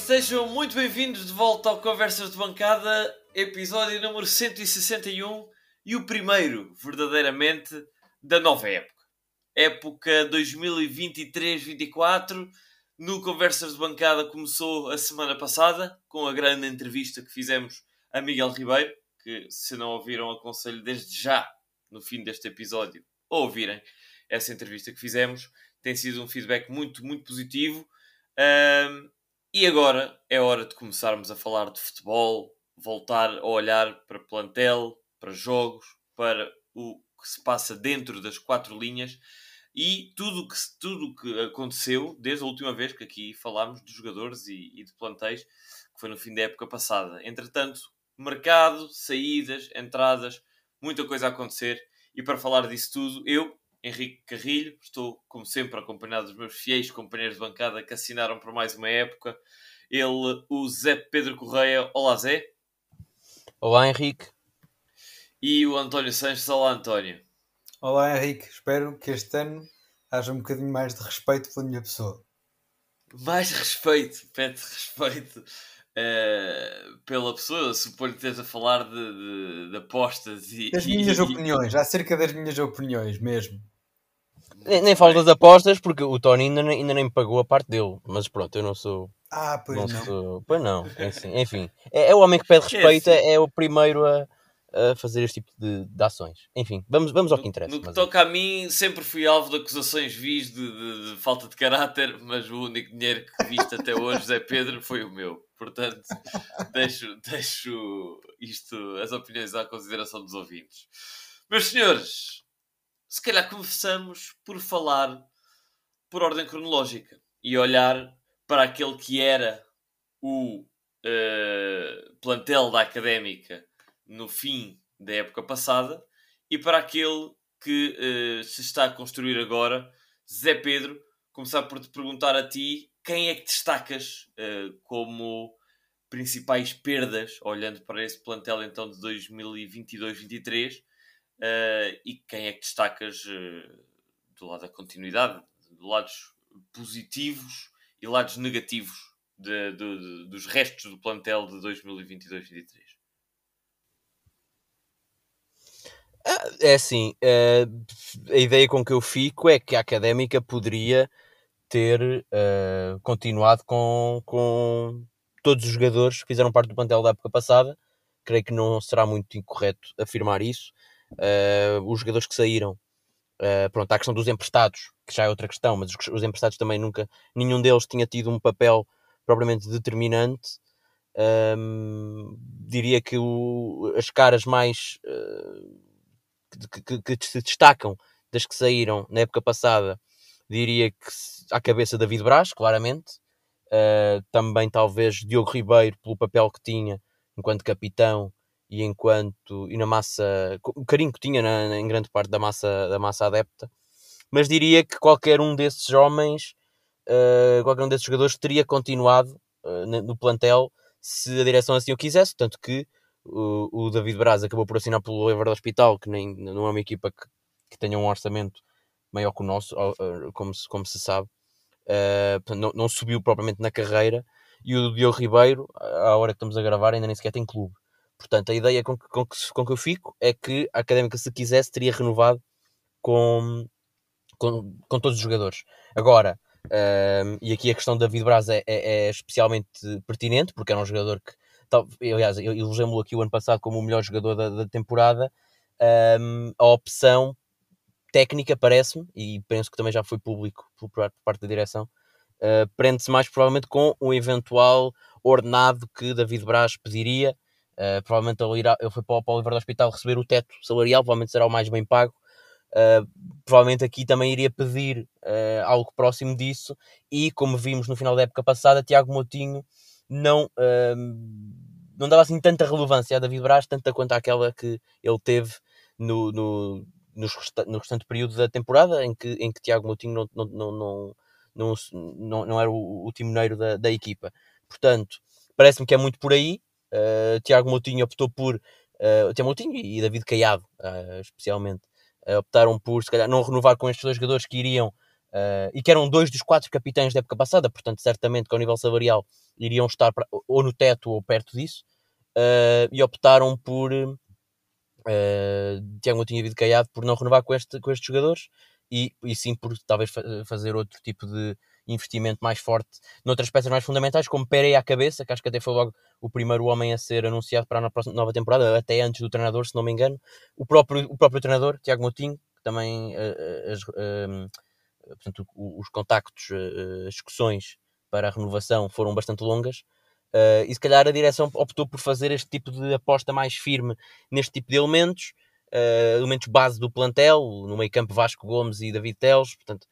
Sejam muito bem-vindos de volta ao Conversas de Bancada, episódio número 161 e o primeiro, verdadeiramente, da nova época. Época 2023-24. No Conversas de Bancada começou a semana passada com a grande entrevista que fizemos a Miguel Ribeiro, que se não ouviram, aconselho desde já, no fim deste episódio, a ouvirem essa entrevista que fizemos. Tem sido um feedback muito, muito positivo. E agora é hora de começarmos a falar de futebol, voltar a olhar para plantel, para jogos, para o que se passa dentro das quatro linhas e tudo que, tudo que aconteceu desde a última vez que aqui falámos de jogadores e, e de plantéis, que foi no fim da época passada. Entretanto, mercado, saídas, entradas, muita coisa a acontecer. E para falar disso tudo, eu, Henrique Carrilho. Estou, como sempre, acompanhado dos meus fiéis companheiros de bancada que assinaram por mais uma época. Ele, o Zé Pedro Correia. Olá, Zé. Olá, Henrique. E o António Sanches. Olá, António. Olá, Henrique. Espero que este ano haja um bocadinho mais de respeito pela minha pessoa. Mais respeito, pede respeito uh, pela pessoa. Suponho que esteja a falar de, de, de apostas e. Das minhas e, opiniões, acerca das minhas opiniões mesmo. Nem, nem falo das apostas porque o Tony ainda, ainda nem me pagou a parte dele. Mas pronto, eu não sou. Ah, pois não. não. Sou, pois não, é assim, enfim. É, é, o homem que pede respeito, é, é, é o primeiro a, a, fazer este tipo de, de, ações. Enfim, vamos, vamos ao que interessa. No, no que toca a mim, sempre fui alvo de acusações vis de, de, de, falta de caráter, mas o único dinheiro que viste até hoje, Zé Pedro, foi o meu. Portanto, deixo, deixo isto, as opiniões à consideração dos ouvintes. Meus senhores, se calhar começamos por falar por ordem cronológica e olhar para aquele que era o uh, plantel da académica no fim da época passada e para aquele que uh, se está a construir agora. Zé Pedro, começar por te perguntar a ti quem é que destacas uh, como principais perdas, olhando para esse plantel então de 2022-23 Uh, e quem é que destacas uh, do lado da continuidade, de lados positivos e lados negativos de, de, de, dos restos do plantel de 2022-23? Ah, é assim, a ideia com que eu fico é que a académica poderia ter continuado com, com todos os jogadores que fizeram parte do plantel da época passada. Creio que não será muito incorreto afirmar isso uh, os jogadores que saíram. Uh, pronto, há a questão dos emprestados, que já é outra questão, mas os, os, emprestados também nunca, nenhum deles tinha tido um papel propriamente determinante. Um, diria que o, as caras mais uh, que, que, que, se destacam das que saíram na época passada, diria que à cabeça David Braz, claramente, uh, também talvez Diogo Ribeiro, pelo papel que tinha enquanto capitão e enquanto e na massa o carinho que tinha na, em grande parte da massa da massa adepta. Mas diria que qualquer um desses homens uh, qualquer um desses jogadores teria continuado uh, no plantel se a direção assim o quisesse tanto que o, o David Braz acabou por assinar pelo Ever do Hospital que nem não é uma equipa que, que tenha um orçamento maior que o nosso como se, como se sabe não, não subiu propriamente na carreira e o Diogo Ribeiro, à hora que estamos a gravar, ainda nem sequer tem clube. Portanto, a ideia com que, com que, com que eu fico é que a Académica, se quisesse, teria renovado com, com, com todos os jogadores. Agora, um, e aqui a questão da David Braz é, é, é, especialmente pertinente, porque era um jogador que, aliás, eu elegemos-lo aqui o ano passado como o melhor jogador da, da temporada. Um, a opção técnica, parece-me, e penso que também já foi público por parte da direção, uh, prende-se mais provavelmente com um eventual ordenado que David Braz pediria Uh, provavelmente ele, irá, ele foi para, para o Oliver do Hospital receber o teto salarial, provavelmente será o mais bem pago. Uh, provavelmente aqui também iria pedir uh, algo próximo disso. E como vimos no final da época passada, Tiago Moutinho não, não dava assim tanta relevância a David Braz, tanta quanto aquela que ele teve no, no, resta no restante período da temporada, em que, em que Tiago Moutinho não, não, não, não, não, não, era o, o timoneiro da, da equipa. Portanto, parece-me que é muito por aí. Uh, Tiago Moutinho optou por. Uh, Tiago Moutinho e David Caiado, uh, especialmente, optaram por, se calhar, não renovar com estes dois jogadores que iriam e que eram dois dos quatro capitães da época passada, portanto, certamente que ao nível salarial iriam estar pra, ou no teto ou perto disso, e optaram por. Uh, Tiago tinha havido caiado por não renovar com, este, com estes jogadores e, e sim por talvez fa fazer outro tipo de investimento mais forte noutras peças mais fundamentais, como Pereira à cabeça, que acho que até foi logo o primeiro homem a ser anunciado para a próxima, nova temporada, até antes do treinador, se não me engano. O próprio, o próprio treinador, Tiago Moutinho, que também uh, as, uh, portanto, os contactos, uh, as discussões para a renovação foram bastante longas. Uh, e se calhar a direção optou por fazer este tipo de aposta mais firme neste tipo de elementos, uh, elementos base do plantel, no meio campo Vasco Gomes e David Teles, portanto,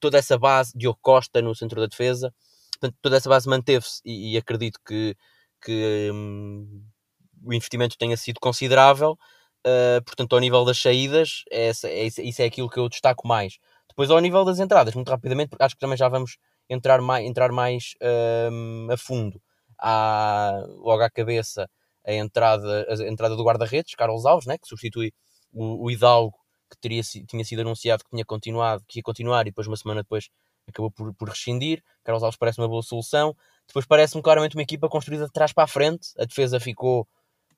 toda essa base, Diogo Costa no centro da defesa, portanto, toda essa base manteve-se e, e, acredito que, que um, o investimento tenha sido considerável, uh, portanto, ao nível das saídas, é, é, isso é aquilo que eu destaco mais. Depois, ao nível das entradas, muito rapidamente, porque acho que também já vamos entrar mais, entrar mais um, a fundo. Há logo à cabeça a entrada, a entrada do guarda-redes, Carlos Alves, né, que substitui o, o Hidalgo, que teria, tinha sido anunciado que tinha continuado, que ia continuar e depois uma semana depois acabou por, por rescindir. Carlos Alves parece uma boa solução. Depois parece-me claramente uma equipa construída de trás para a frente. A defesa ficou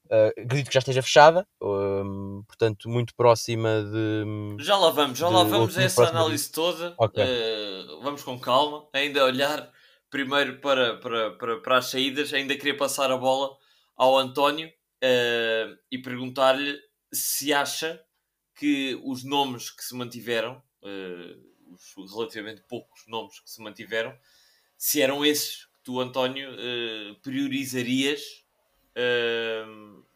Uh, acredito que já esteja fechada, uh, portanto, muito próxima de. Já lá vamos, já lá vamos a essa análise toda. Okay. Uh, vamos com calma, ainda olhar primeiro para, para, para, para, as saídas. Ainda queria passar a bola ao António eh, e perguntar-lhe se acha que os nomes que se mantiveram, os relativamente poucos nomes que se mantiveram, se eram esses que tu, António, priorizarias uh,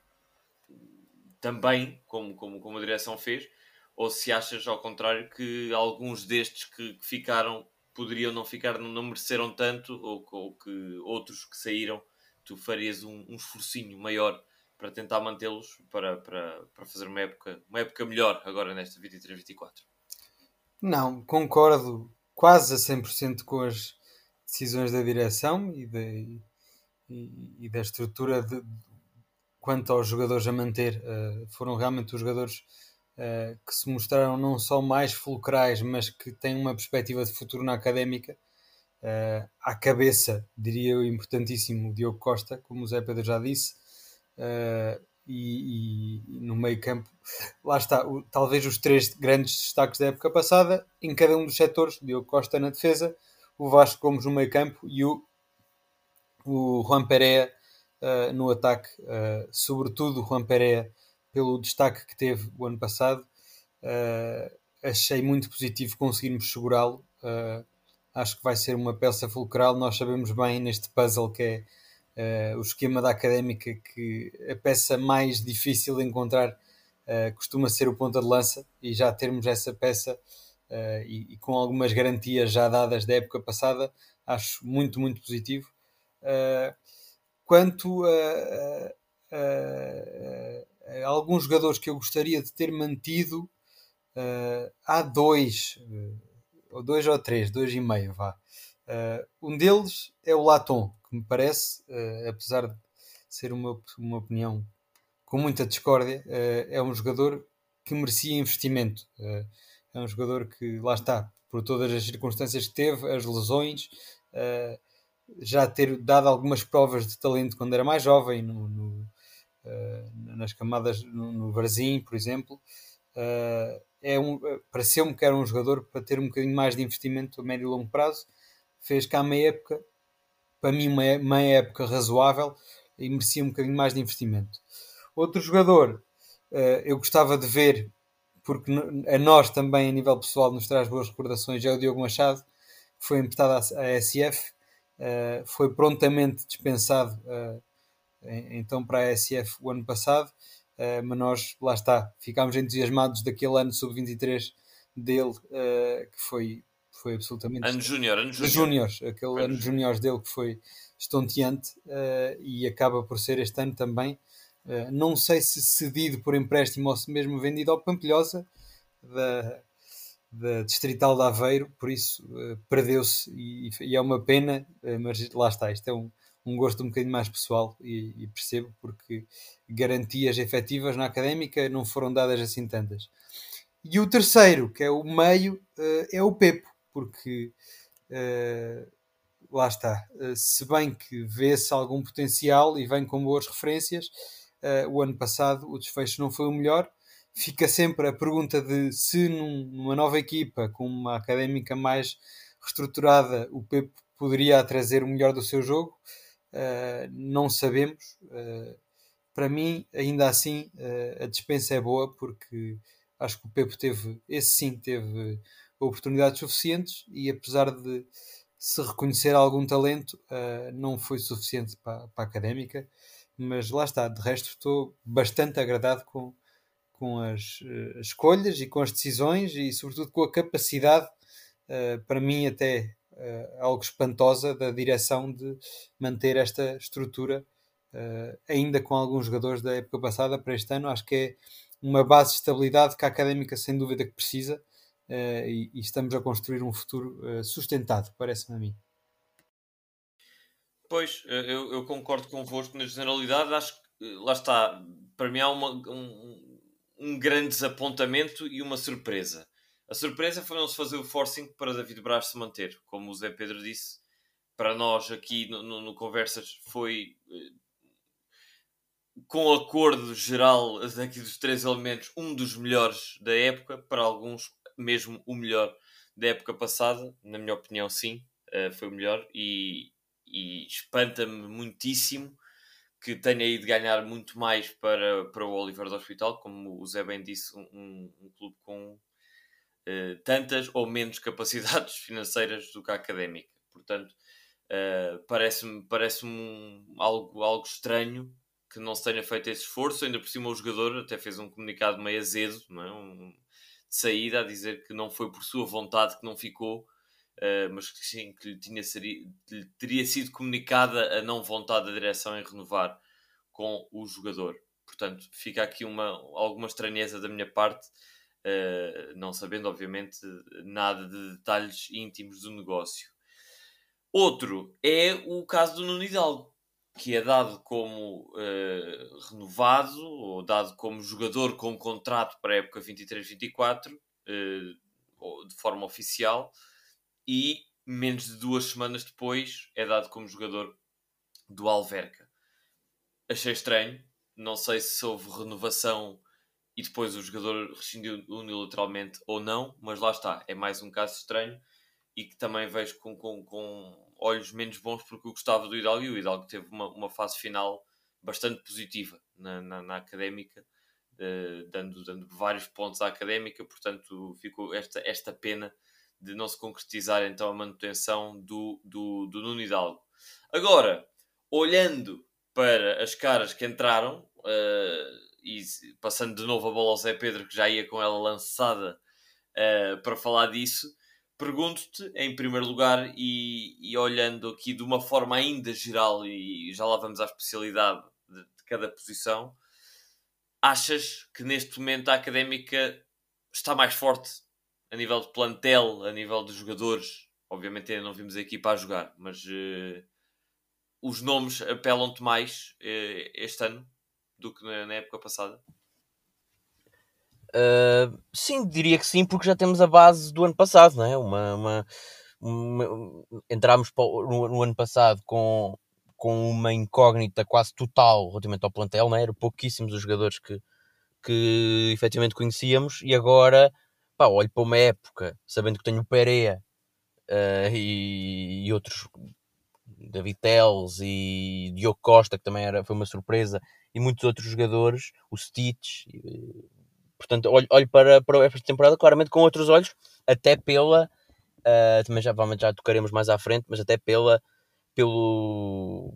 também, como, como, como a direção fez, ou se achas ao contrário que alguns destes que, que ficaram poderiam não ficar, não mereceram tanto, ou, ou, que outros que saíram, tu farias um, um esforcinho maior para tentar mantê-los para, para, para fazer uma época, uma época melhor agora nesta 23-24? Não, concordo quase a 100% com as decisões da direção e, de, e, e da estrutura de, quanto aos jogadores a manter. Uh, foram realmente os jogadores uh, que se mostraram não só mais fulcrais, mas que têm uma perspectiva de futuro na académica. Uh, à cabeça, diria eu, importantíssimo, o Diogo Costa, como o Zé Pedro já disse, e, e, no meio campo, lá está, o, talvez os três grandes destaques da época passada, em cada um dos setores, Diogo Costa na defesa, o Vasco Gomes no meio campo e o o Juan Pereira uh, no ataque, uh, sobretudo o Juan Pereira, pelo destaque que teve o ano passado. Uh, achei muito positivo conseguirmos segurá-lo. acho que vai ser uma peça fulcral. Nós sabemos bem neste puzzle que é o esquema da académica que a peça mais difícil de encontrar costuma ser o ponta de lança e já termos essa peça e, e com algumas garantias já dadas da época passada, acho muito, muito positivo. Uh, quanto a, a, alguns jogadores que eu gostaria de ter mantido, uh, há dois, ou dois ou três, dois e meio, vá. um deles é o Laton, que me parece, apesar de ser uma, uma opinião com muita discórdia, é um jogador que merecia investimento. é um jogador que, lá está, por todas as circunstâncias que teve, as lesões, uh, já ter dado algumas provas de talento quando era mais jovem, no, no, uh, nas camadas no, no Varzim, por exemplo. Uh, é um, pareceu-me que era um jogador para ter um bocadinho mais de investimento a médio e longo prazo. Fez cá meia época, para mim, uma meia época razoável e merecia um bocadinho mais de investimento. Outro jogador eu gostava de ver, porque a nós também, a nível pessoal, nos traz boas recordações, é o Diogo Machado, que foi emprestado à SF foi prontamente dispensado então para a SF o ano passado, uh, mas nós, lá está, ficámos entusiasmados daquele ano sub-23 dele, que foi, foi absolutamente... Ano júnior, ano júnior. aquele ano júnior dele que foi estonteante e acaba por ser este ano também. não sei se cedido por empréstimo ou se mesmo vendido ao Pampilhosa, da, da Distrital de Aveiro, por isso uh, perdeu-se e, e, é uma pena, uh, mas lá está, isto é um, um gosto um bocadinho mais pessoal e, e, percebo porque garantias efetivas na académica não foram dadas assim tantas. E o terceiro, que é o meio, uh, é o Pepo. porque uh, lá está. Uh, se bem que vê-se algum potencial e vem com boas referências, o ano passado o desfecho não foi o melhor. Fica sempre a pergunta de se num, numa nova equipa, com uma académica mais reestruturada, o Pepe poderia trazer o melhor do seu jogo. Não sabemos. Para mim, ainda assim, a dispensa é boa porque acho que o Pepe teve, esse sim, teve oportunidades suficientes e apesar de se reconhecer algum talento, não foi suficiente para, para a académica, mas lá está, de resto estou bastante agradado com, com as, uh, escolhas e com as decisões e sobretudo com a capacidade, para mim até algo espantosa, da direção de manter esta estrutura, ainda com alguns jogadores da época passada para este ano, acho que é uma base de estabilidade que a académica sem dúvida que precisa uh, e, e, estamos a construir um futuro uh, sustentado, parece-me a mim. Pois, eu, eu, concordo convosco na generalidade, acho que lá está, para mim há uma, um, um grande desapontamento e uma surpresa. A surpresa foi não se fazer o forcing para David Braz se manter, como o Zé Pedro disse. Para nós aqui no, no, no Conversas foi eh, com acordo geral daqui dos três elementos, um dos melhores da época, para alguns mesmo o melhor da época passada, na minha opinião sim, uh, foi o melhor. E, e espanta-me muitíssimo que tenha ido ganhar muito mais para, para o Oliver do Hospital, como o Zé bem disse, um, um clube com uh, tantas ou menos capacidades financeiras do que a académica. Portanto, uh, parece-me parece um, algo, algo estranho que não se tenha feito esse esforço. Ainda por cima, o jogador até fez um comunicado meio azedo, não é? um, de saída, a dizer que não foi por sua vontade que não ficou, uh, mas que sim, que lhe, tinha lhe teria sido comunicada a não vontade da direção em renovar com o jogador. Portanto, fica aqui uma, alguma estranheza da minha parte, uh, não sabendo, obviamente, nada de detalhes íntimos do negócio. Outro é o caso do Nuno Hidalgo que é dado como uh, renovado ou dado como jogador com contrato para a época 23-24 uh, de forma oficial e menos de duas semanas depois é dado como jogador do Alverca. Achei estranho, não sei se houve renovação e depois o jogador rescindiu unilateralmente ou não, mas lá está, é mais um caso estranho e que também vejo com, com, com olhos menos bons porque eu gostava do Hidalgo e o Hidalgo teve uma, uma fase final bastante positiva na, na, na académica, uh, dando, dando vários pontos à académica, portanto ficou esta, esta pena de não se concretizar então a manutenção do, do, do Nuno Hidalgo. Agora, olhando para as caras que entraram uh, e passando de novo a bola ao Zé Pedro, que já ia com ela lançada uh, para falar disso, pergunto-te, em primeiro lugar, e, e, olhando aqui de uma forma ainda geral, e já lá vamos à especialidade de, de cada posição, achas que neste momento a académica está mais forte a nível de plantel, a nível de jogadores? Obviamente ainda não vimos a equipa a jogar, mas uh, os nomes apelam-te mais uh, este ano do que na, na época passada? Uh, sim, diria que sim, porque já temos a base do ano passado, não é? Uma, uma, uma no, no, ano passado com, com uma incógnita quase total relativamente ao plantel, não é? Eram pouquíssimos os jogadores que, que efetivamente conhecíamos e agora, pá, olho para uma época, sabendo que tenho o Pereira uh, e, e, outros, David Teles e Diogo Costa, que também era, foi uma surpresa, e muitos outros jogadores, o Stitch, Portanto, olho, olho para, para esta temporada claramente com outros olhos, até pela. Uh, também já, vamos, já tocaremos mais à frente, mas até pela, pelo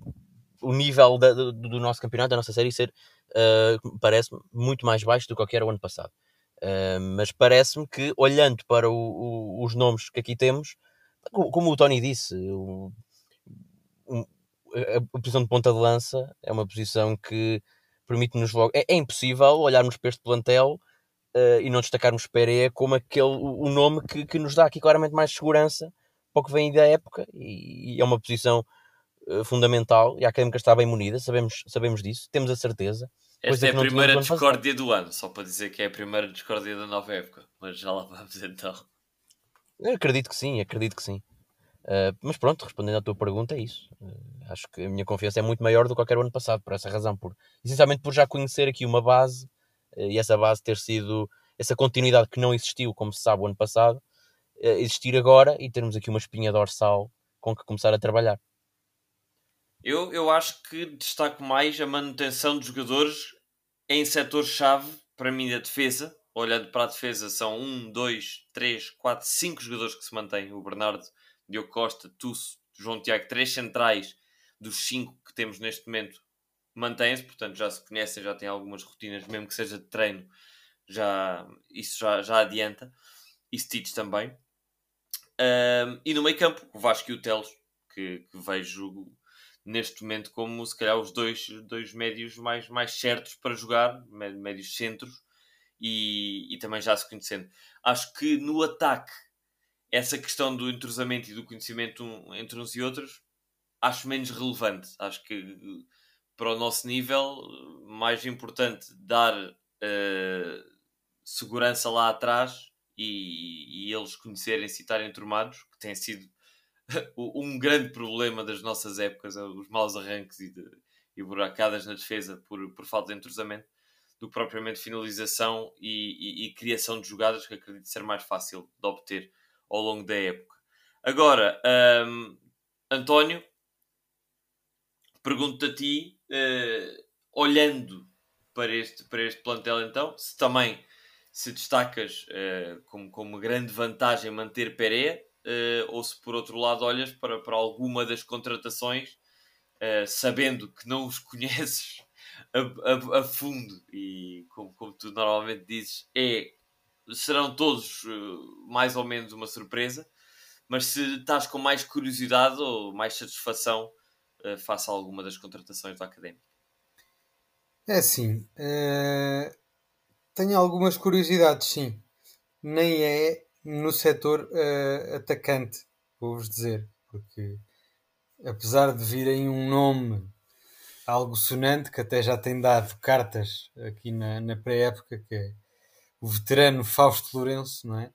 o nível da, do, do, nosso campeonato, da nossa série, ser, uh, parece-me, muito mais baixo do que qualquer o ano passado. Uh, mas parece-me que, olhando para o, o, os nomes que aqui temos, como o Tony disse, o, a posição de ponta de lança é uma posição que permite-nos logo. É, é, impossível olharmos para este plantel uh, e não destacarmos Pereira como aquele, o, nome que, que nos dá aqui claramente mais segurança para o que vem da época e, e é uma posição uh, fundamental e a Académica está bem munida, sabemos, sabemos disso, temos a certeza. Esta é a primeira discórdia do ano, só para dizer que é a primeira discórdia da nova época, mas já lá vamos então. Eu acredito que sim, acredito que sim. Uh, mas pronto, respondendo à tua pergunta, é isso. Uh, acho que a minha confiança é muito maior do que qualquer ano passado, por essa razão. Por, essencialmente por já conhecer aqui uma base uh, e essa base ter sido essa continuidade que não existiu, como se sabe, o ano passado, existir agora e termos aqui uma espinha dorsal com que começar a trabalhar. Eu, eu acho que destaco mais a manutenção de jogadores em setor-chave, para mim, da defesa. Olhando para a defesa, são um, dois, três, quatro, cinco jogadores que se mantêm. O Bernardo Diogo Costa, Tusso, João Tiago, três centrais dos cinco que temos neste momento mantêm-se, portanto já se conhecem, já têm algumas rotinas, mesmo que seja de treino, já, isso já, já adianta. E Stitch também. Um, e no meio campo, o Vasco e o Teles, que, que, vejo neste momento como se calhar os dois, dois médios mais, mais certos para jogar, médios centros, e, e também já se conhecendo. Acho que no ataque essa questão do entrosamento e do conhecimento entre uns e outros acho menos relevante. Acho que para o nosso nível, mais importante dar uh, segurança lá atrás e, e eles conhecerem-se estarem enturmados, que tem sido um grande problema das nossas épocas, os maus arranques e, de, e buracadas na defesa por, por falta de entrosamento, do que propriamente finalização e, e, e criação de jogadas que acredito ser mais fácil de obter ao longo da época. Agora, um, António, pergunto-te a ti, uh, olhando para este, para este plantel então, se também se destacas uh, como, como grande vantagem manter Pereira, uh, ou se por outro lado olhas para, para alguma das contratações, sabendo que não os conheces a, a, a fundo e como, como tu normalmente dizes, é serão todos uh, mais ou menos uma surpresa, mas se estás com mais curiosidade ou mais satisfação, uh, faça alguma das contratações da Académica. É assim, uh, tenho algumas curiosidades, sim. Nem é no setor atacante, vou-vos dizer, porque apesar de virem um nome algo sonante, que até já tem dado cartas aqui na, na pré-época, que é o veterano Fausto Lourenço, não é?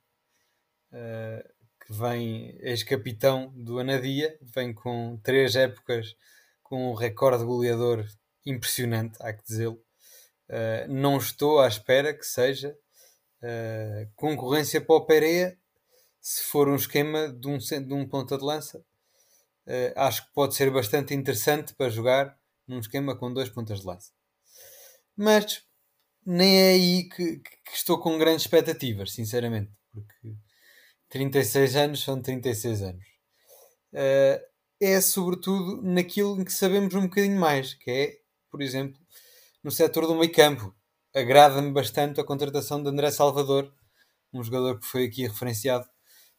Uh, que vem, ex-capitão do Anadia, vem com três épocas com um recorde goleador impressionante, há que dizê-lo. Uh, não estou à espera que seja uh, concorrência para o Pereira se for um esquema de um, de um ponta de lança. acho que pode ser bastante interessante para jogar num esquema com dois pontas de lança. Mas nem é aí que, que, estou com grandes expectativas, sinceramente, porque 36 anos são 36 anos. Uh, é sobretudo naquilo em que sabemos um bocadinho mais, que é, por exemplo, no setor do meio campo. Agrada-me bastante a contratação de André Salvador, um jogador que foi aqui referenciado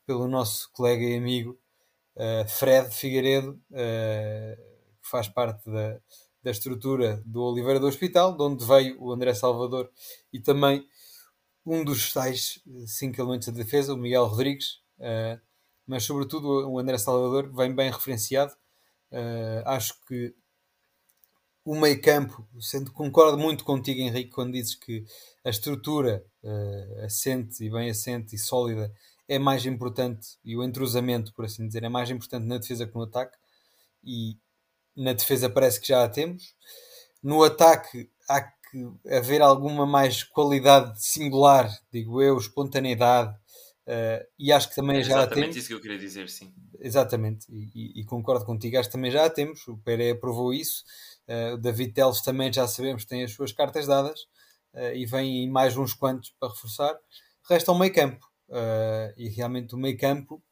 pelo nosso colega e amigo uh, Fred Figueiredo, uh, que faz parte da, da estrutura do Oliveira do Hospital, de onde veio o André Salvador e também um dos tais cinco elementos da defesa, o Miguel Rodrigues, uh, mas sobretudo o André Salvador vem bem referenciado. Uh, acho que o meio campo, sendo concordo muito contigo, Henrique, quando dizes que a estrutura uh, assente e bem assente e sólida é mais importante e o entrosamento, por assim dizer, é mais importante na defesa que no ataque. E na defesa parece que já a temos. No ataque há que haver alguma mais qualidade singular, digo eu, espontaneidade. Uh, e acho que também é já a temos. Exatamente isso que eu queria dizer, sim. Exatamente, e, e, e, concordo contigo, acho que também já a temos. O Pereira provou isso. Uh, o David Teles também já sabemos tem as suas cartas dadas uh, e vem mais uns quantos para reforçar. Resta o meio campo. e realmente o meio campo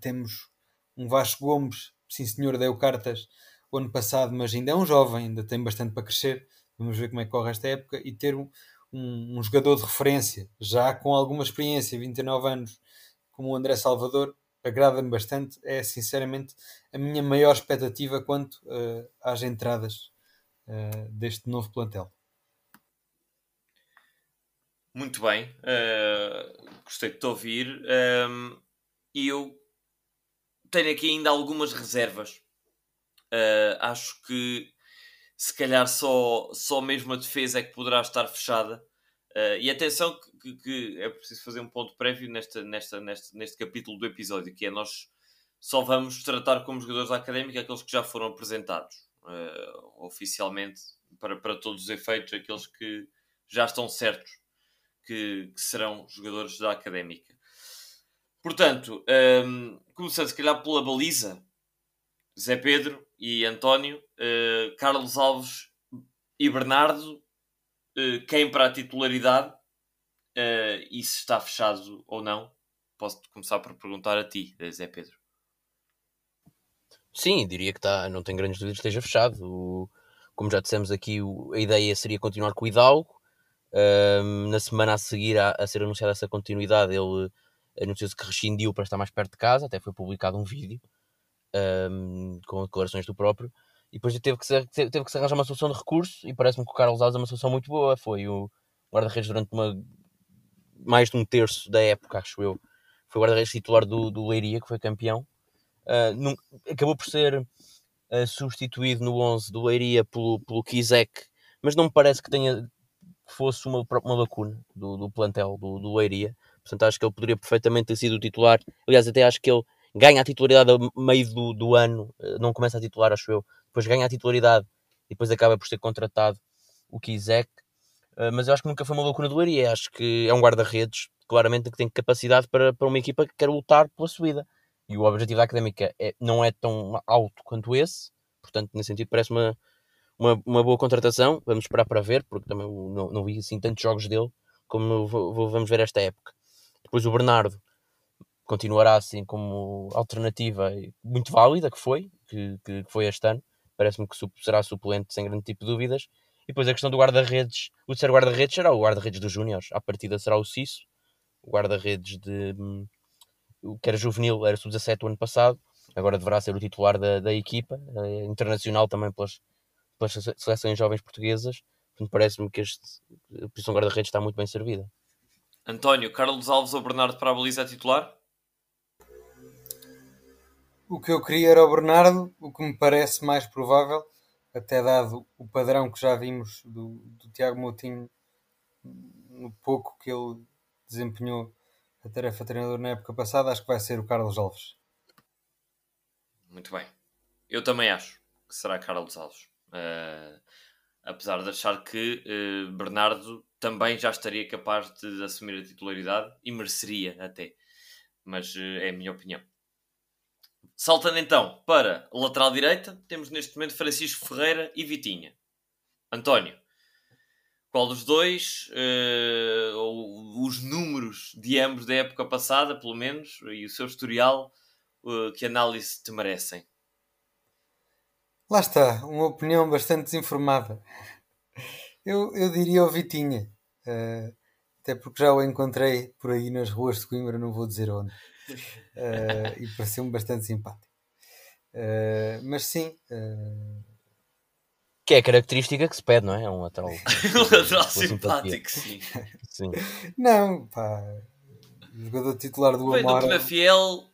temos um Vasco Gomes, sim senhor, deu cartas o ano passado, mas ainda é um jovem, ainda tem bastante para crescer. Vamos ver como é que corre esta época e ter um, um, um jogador de referência, já com alguma experiência, 29 anos, como o André Salvador, agrada-me bastante. É sinceramente a minha maior expectativa quanto uh, às entradas uh, deste novo plantel. Muito bem, uh, gostei de te ouvir e eu tenho aqui ainda algumas reservas Uh, acho que se calhar só, só mesmo a defesa é que poderá estar fechada. Uh, e atenção que, que, é preciso fazer um ponto prévio nesta, nesta, neste, neste capítulo do episódio, que é nós só vamos tratar como jogadores da académica aqueles que já foram apresentados uh, oficialmente para, para todos os efeitos, aqueles que já estão certos que, que serão jogadores da académica. Portanto, um, começando se calhar pela baliza, Zé Pedro e António, uh, Carlos Alves e Bernardo, uh, quem para a titularidade uh, e se está fechado ou não. Posso começar por perguntar a ti, Zé Pedro. Sim, diria que está, não tem grandes dúvidas que esteja fechado. O, como já dissemos aqui, o, a ideia seria continuar com o Hidalgo. Na semana a seguir a, a, ser anunciada essa continuidade, ele anunciou-se que rescindiu para estar mais perto de casa, até foi publicado um vídeo um, com declarações do próprio. E depois teve que, se, teve que se arranjar uma solução de recurso e parece-me que o Carlos Alves é uma solução muito boa. Foi o guarda-redes durante uma, mais de um terço da época, acho eu. Foi o guarda-redes titular do, do Leiria, que foi campeão. Uh, num, acabou por ser uh, substituído no 11 do Leiria pelo, pelo Kizek, mas não me parece que tenha fosse uma, uma lacuna do, do plantel do, do Leiria. Portanto, acho que ele poderia perfeitamente ter sido o titular. Aliás, até acho que ele ganha a titularidade a meio do, do ano, ah, não começa a titular, acho eu. Depois ganha a titularidade e depois acaba por ser contratado o Kizek. mas eu acho que nunca foi uma loucura do Leiria. Acho que é um guarda-redes, claramente, que tem capacidade para, para uma equipa que quer lutar pela subida e o objetivo da académica é, não é tão alto quanto esse, portanto, nesse sentido, parece uma, uma, uma boa contratação. Vamos esperar para ver, porque também não, não vi assim tantos jogos dele como vou, vamos ver esta época. Depois o Bernardo continuará assim como alternativa muito válida, que foi, que, que foi este ano. Parece-me que será suplente sem grande tipo de dúvidas. E depois a questão do guarda-redes, o terceiro guarda-redes será o guarda-redes dos Júniors. À partida será o Cisso, o guarda-redes de, hum, que era juvenil, era sub-17 o ano passado, agora deverá ser o titular da, da equipa, é internacional também pelas, pelas seleções jovens portuguesas. Parece-me que este, a posição guarda-redes está muito bem servida. António, Carlos Alves ou Bernardo para a baliza titular? O que eu queria era o Bernardo, o que me parece mais provável, até dado o padrão que já vimos do, do Tiago Moutinho no pouco que ele desempenhou a tarefa de treinador na época passada, acho que vai ser o Carlos Alves. Muito bem. Eu também acho que será Carlos Alves. Uh, apesar de achar que uh, Bernardo também já estaria capaz de assumir a titularidade e mereceria até. Mas uh, é a minha opinião. Saltando então para a lateral direita, temos neste momento Francisco Ferreira e Vitinha. António, qual dos dois, uh, ou os números de ambos da época passada, pelo menos, e o seu historial, uh, que análise te merecem? Lá está, uma opinião bastante desinformada. Eu, eu diria o Vitinha, uh, até porque já o encontrei por aí nas ruas de Coimbra, não vou dizer onde, e pareceu-me bastante simpático. mas sim, que é a característica que se pede, não é? É um lateral. um lateral simpático, sim. sim. Não, pá. Jogador titular do veio Amora. do Penafiel.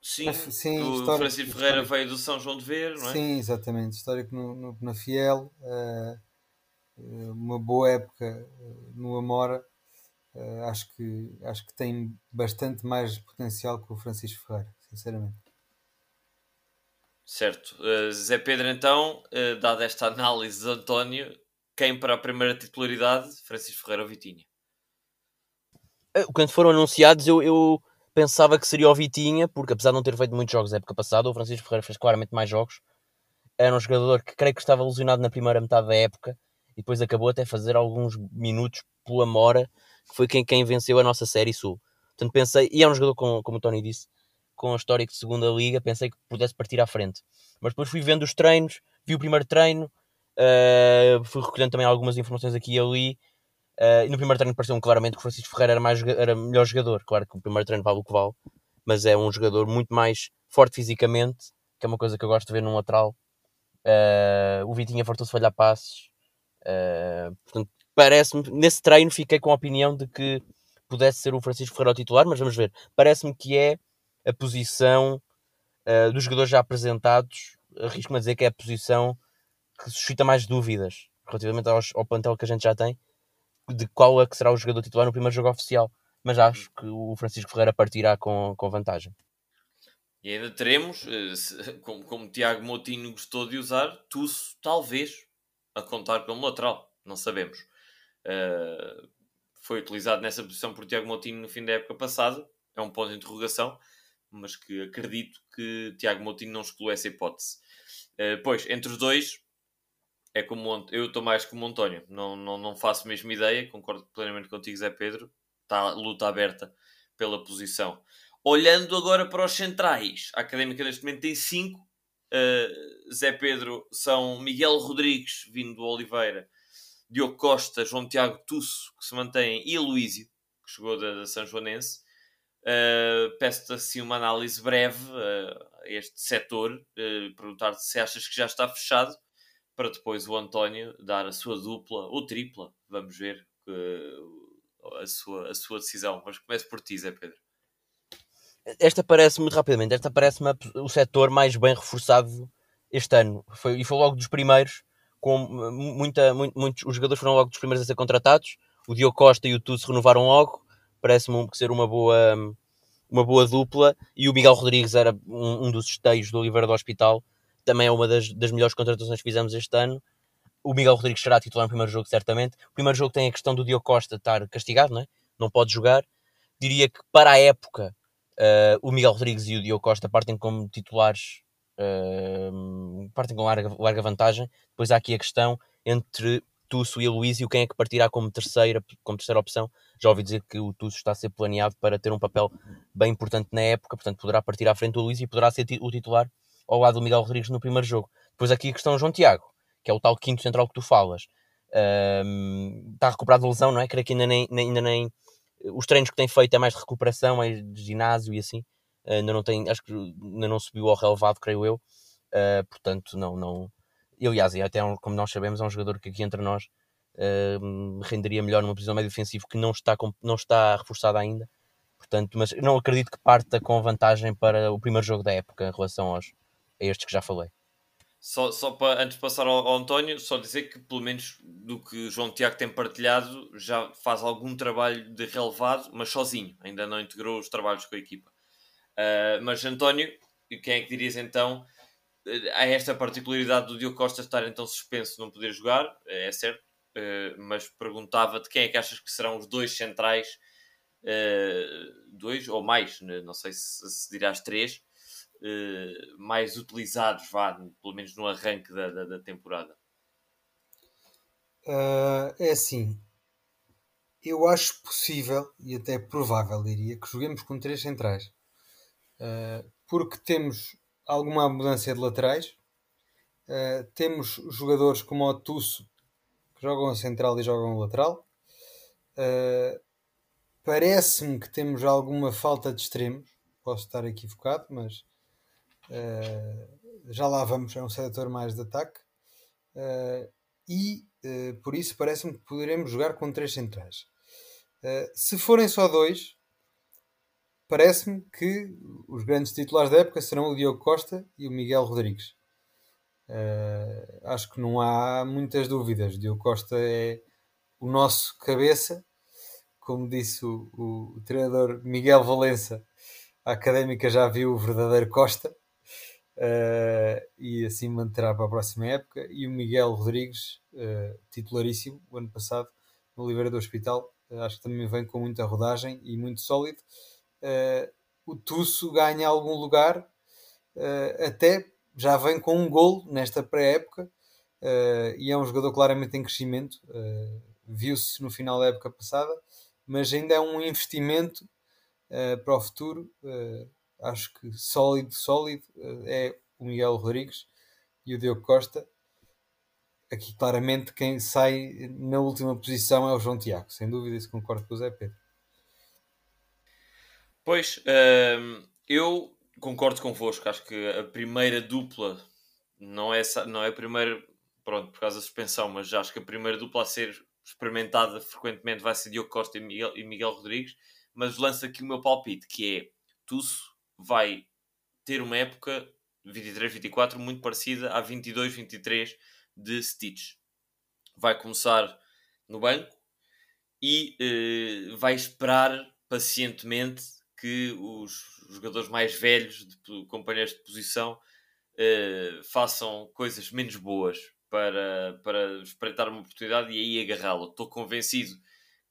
Sim, sim o Francisco Ferreira histórico. veio do São João de Ver, não é? Sim, exatamente. Histórico no, no Penafiel. Uh, uma boa época eh, no Amora. Uh, acho, que, acho que tem bastante mais potencial que o Francisco Ferreira, sinceramente. Certo. Uh, Zé Pedro, então, uh, dada esta análise de António, quem para a primeira titularidade? Francisco Ferreira ou Vitinha? Quando foram anunciados, eu, eu, pensava que seria o Vitinha, porque apesar de não ter feito muitos jogos na época passada, o Francisco Ferreira fez claramente mais jogos. Era um jogador que creio que estava lesionado na primeira metade da época e depois acabou até fazer alguns minutos pela Mora, foi quem, quem venceu a nossa Série Sul. Portanto, pensei, e é um jogador, com, como o Tony disse, com a história de segunda liga, pensei que pudesse partir à frente. Mas depois fui vendo os treinos, vi o primeiro treino, uh, fui recolhendo também algumas informações aqui e ali. Uh, e no primeiro treino pareceu-me claramente que o Francisco Ferreira era, mais, era melhor jogador. Claro que o primeiro treino vale o que vale, mas é um jogador muito mais forte fisicamente, que é uma coisa que eu gosto de ver num lateral. Uh, o Vitinha fartou-se falhar passes. Uh, portanto, parece-me, nesse treino fiquei com a opinião de que pudesse ser o Francisco Ferreira o titular, mas vamos ver. Parece-me que é a posição uh, dos jogadores já apresentados, arrisco-me a dizer que é a posição que suscita mais dúvidas relativamente aos, ao plantel que a gente já tem. de qual é que será o jogador titular no primeiro jogo oficial. Mas acho que o Francisco Ferreira partirá com, com vantagem. E ainda teremos, como, como Tiago Moutinho gostou de usar, Tusso, talvez, a contar como lateral. Não sabemos. Uh, foi utilizado nessa posição por Tiago Moutinho no fim da época passada. É um ponto de interrogação, mas que acredito que Tiago Moutinho não exclui essa hipótese. Uh, pois, entre os dois, é como eu estou mais como o António. Não, não, não faço a mesma ideia. Concordo plenamente contigo, Zé Pedro. Está a luta aberta pela posição. Olhando agora para os centrais, a Académica neste momento tem 5. Uh, Zé Pedro são Miguel Rodrigues, vindo do Oliveira, Diogo Costa, João Tiago Tusso, que se mantém, e Aloísio, que chegou da, da São Joanense. Uh, Peço-te assim uma análise breve uh, a este setor, uh, perguntar-te se achas que já está fechado, para depois o António dar a sua dupla ou tripla, vamos ver a, sua, a sua decisão. Mas comece por ti, Zé Pedro esta parece muito rapidamente, esta parece-me o setor mais bem reforçado este ano. Foi, e foi logo dos primeiros, com muita, muito, muitos, os jogadores foram logo dos primeiros a ser contratados. O Diogo Costa e o Tu se renovaram logo, parece-me ser uma boa, uma boa dupla. E o Miguel Rodrigues era um, um dos esteios do Oliveira do Hospital, também é uma das, das melhores contratações que fizemos este ano. O Miguel Rodrigues será titular no primeiro jogo, certamente. O primeiro jogo tem a questão do Diogo Costa estar castigado, não, é? não pode jogar. Diria que para a época Uh, o Miguel Rodrigues e o Diogo Costa partem como titulares, uh, partem com larga, larga vantagem. Depois há aqui a questão entre Tusso e Luísio, quem é que partirá como terceira, como terceira opção? Já ouvi dizer que o Tusso está a ser planeado para ter um papel bem importante na época, portanto poderá partir à frente do Luísio e poderá ser o titular ao lado do Miguel Rodrigues no primeiro jogo. Depois aqui a questão João Tiago, que é o tal quinto central que tu falas. Uh, está recuperado de lesão, não é? Creio que ainda nem, ainda nem os treinos que tem feito é mais de recuperação, mais de ginásio e assim. Ainda não tem, acho que ainda não subiu ao relevado, creio eu. Uh, portanto, não, não. E, aliás, e até como nós sabemos, é um jogador que aqui entre nós uh, renderia melhor numa posição médio defensivo que não está, não está reforçada ainda. Portanto, mas não acredito que parta com vantagem para o primeiro jogo da época em relação aos, a estes que já falei. Só, só para, antes de passar ao, ao, António, só dizer que, pelo menos do que João Tiago tem partilhado, já faz algum trabalho de relevado, mas sozinho, ainda não integrou os trabalhos com a equipa. Uh, mas, António, quem é que dirias então a esta particularidade do Diogo Costa estar então suspenso, não poder jogar? É certo, uh, mas perguntava-te quem é que achas que serão os dois centrais, uh, dois ou mais, né? não sei se, se dirás três mais utilizados, vá, pelo menos no arranque da, da, da temporada? Uh, é assim, eu acho possível e até provável, diria, que joguemos com três centrais, porque temos alguma mudança de laterais, uh, temos jogadores como o Tusso que jogam a central e jogam a lateral. Parece-me que temos alguma falta de extremos, posso estar equivocado, mas já lá vamos, é um setor mais de ataque. E por isso parece-me que poderemos jogar com três centrais. se forem só dois, parece-me que os grandes titulares da época serão o Diogo Costa e o Miguel Rodrigues. acho que não há muitas dúvidas. O Diogo Costa é o nosso cabeça, como disse o, o treinador Miguel Valença. A académica já viu o verdadeiro Costa uh, e assim manterá para a próxima época. E o Miguel Rodrigues, uh, titularíssimo, o ano passado, no Oliveira do Hospital, uh, acho que também vem com muita rodagem e muito sólido. O Tusso ganha algum lugar, até já vem com um gol nesta pré-época. e é um jogador claramente em crescimento, viu-se no final da época passada, mas ainda é um investimento para o futuro acho que sólido, sólido eh, é o Miguel Rodrigues e o Diogo Costa. Aqui claramente quem sai na última posição é o João Tiago, sem dúvida, isso concordo com o Zé Pedro. Pois, ehm, eu concordo convosco, acho que a primeira dupla não é, não é a primeira, pronto, por causa da suspensão, mas acho que a primeira dupla a ser experimentada frequentemente vai ser Diogo Costa e Miguel, e Miguel Rodrigues, mas lanço aqui o meu palpite, que é Tusso, vai ter uma época 23-24 muito parecida à 22-23 de Stitch. Vai começar no banco e uh, vai esperar pacientemente que os jogadores mais velhos, de, companheiros de posição, uh, façam coisas menos boas para, para espreitar uma oportunidade e aí agarrá-lo. Estou convencido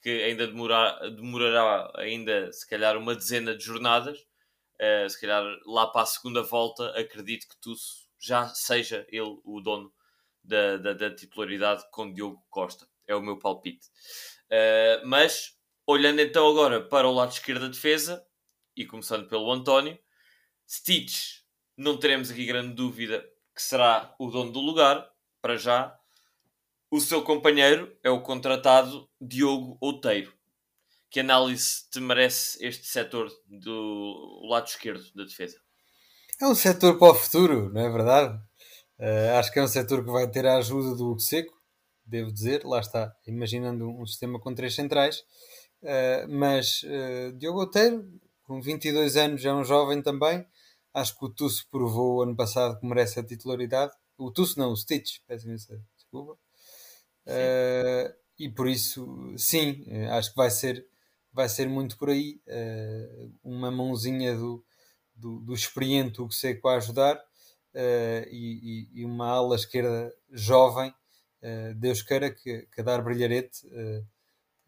que ainda demorar, demorará ainda se calhar uma dezena de jornadas. Uh, se calhar lá para a segunda volta acredito que tu já seja ele o dono da, da, da titularidade com Diogo Costa. É o meu palpite. Uh, mas olhando então agora para o lado esquerdo da defesa e começando pelo António, Stitch, não teremos aqui grande dúvida que será o dono do lugar, para já. O seu companheiro é o contratado Diogo Outeiro. Que análise te merece este setor do lado esquerdo da defesa? É um setor para o futuro, não é verdade? Uh, acho que é um setor que vai ter a ajuda do Hugo Seco, devo dizer, lá está, imaginando um sistema com três centrais. Uh, mas uh, Diogo Outeiro, com 22 anos, é um jovem também. Acho que o Tusso provou ano passado que merece a titularidade. O Tusso não, o Stitch, peço desculpa. Uh, e por isso, sim, acho que vai ser, vai ser muito por aí. uma mãozinha do, do, do experiente Hugo Seco a ajudar. E, e, e, uma ala esquerda jovem, Deus queira que, que a dar brilharete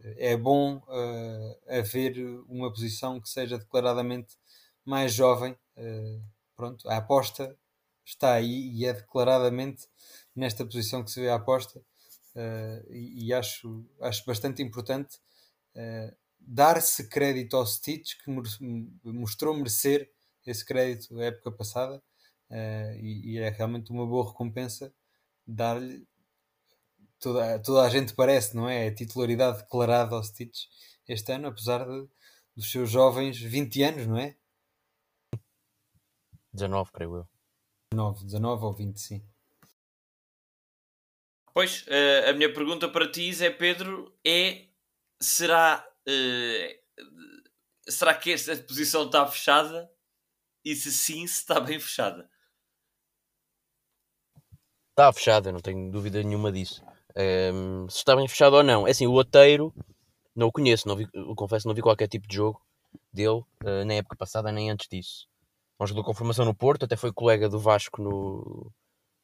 é bom uh, haver uma posição que seja declaradamente mais jovem. Uh, pronto, a aposta está aí e é declaradamente nesta posição que se vê a aposta. Uh, e, e, acho, acho bastante importante dar-se crédito ao Stitch, que mostrou merecer esse crédito na época passada, e, e, é realmente uma boa recompensa dar-lhe toda, toda a gente parece, não é? A titularidade declarada ao Stitch este ano, apesar de, dos seus jovens 20 anos, não é? 19, creio eu. 19, 19 ou 20, sim. Pois, uh, a minha pergunta para ti, Zé Pedro, é: será, uh, será que esta posição está fechada? E se sim, se está bem fechada? Está fechada, não tenho dúvida nenhuma disso. Um, se está bem fechado ou não. É assim, o Oteiro não o conheço, não vi, confesso, não vi qualquer tipo de jogo dele, uh, na época passada, nem antes disso. É um jogador com formação no Porto, até foi colega do Vasco no,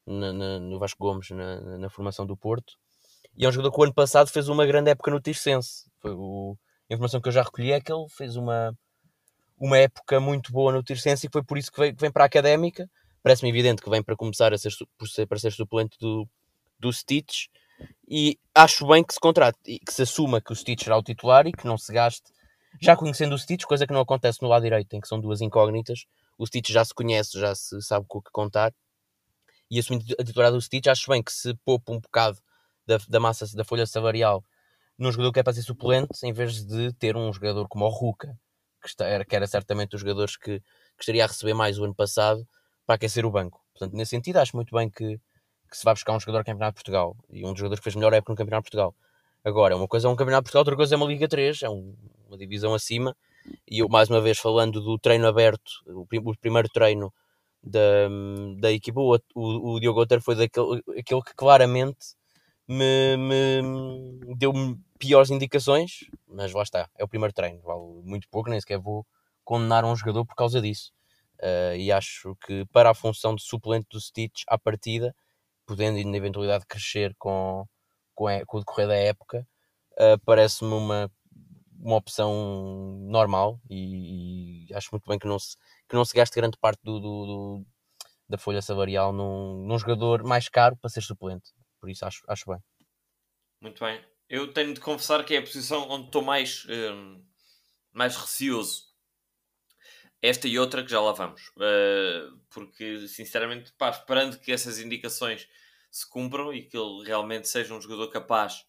na, na, no Vasco Gomes na, na, formação do Porto. E é um jogador que o ano passado fez uma grande época no Tirsense. Foi o, a informação que eu já recolhi é que ele fez uma, uma época muito boa no Tirsense e foi por isso que vem, que vem para a Académica. Parece-me evidente que vem para começar a ser, para ser suplente do, do Stitch e acho bem que se contrate e que se assuma que o Stitch será o titular e que não se gaste. Já conhecendo o Stitch, coisa que não acontece no lado direito, em que são duas incógnitas, o Stitch já se conhece, já se sabe com o que contar. E assumindo a titularidade do Stitch, acho bem que se poupa um bocado da, da massa da folha salarial num jogador que é para ser suplente, em vez de ter um jogador como o Ruka, que, está, era, que era certamente os jogadores que, que estaria a receber mais o ano passado para aquecer o banco. Portanto, nesse sentido, acho muito bem que, que se vai buscar um jogador do Campeonato de Portugal e um dos jogadores que fez melhor época no Campeonato de Portugal. Agora, uma coisa é um Campeonato de Portugal, outra coisa é uma Liga 3, é um, uma divisão acima. E eu, mais uma vez, falando do treino aberto, o, o primeiro treino da, da equipa, o, o, Diogo Otter foi daquele, aquele que claramente me, me deu piores indicações, mas lá está, é o primeiro treino, vale muito pouco, nem sequer vou condenar um jogador por causa disso. Uh, e acho que para a função de suplente do Stitch à partida podendo, na eventualidade, crescer com, com, com o decorrer da época, uh, parece-me uma, uma opção normal e, e, acho muito bem que não se, que não se gaste grande parte do, do, do, da folha salarial num, num jogador mais caro para ser suplente. Por isso acho, acho bem. Muito bem. Eu tenho de confessar que é a posição onde estou mais, um, mais receoso esta e outra que já lá vamos. Uh, porque, sinceramente, pá, esperando que essas indicações se cumpram e que ele realmente seja um jogador capaz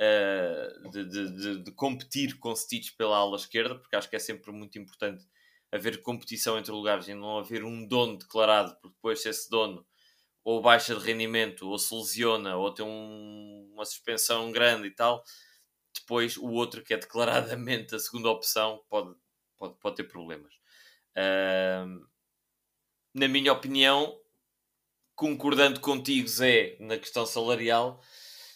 uh, de, de, de, de, competir com Stitch pela ala esquerda, porque acho que é sempre muito importante haver competição entre lugares e não haver um dono declarado, porque depois se esse dono ou baixa de rendimento, ou se lesiona, ou tem um, uma suspensão grande e tal, depois o outro que é declaradamente a segunda opção pode, pode, pode ter problemas. Uh, na minha opinião, concordando contigo, Zé, na questão salarial,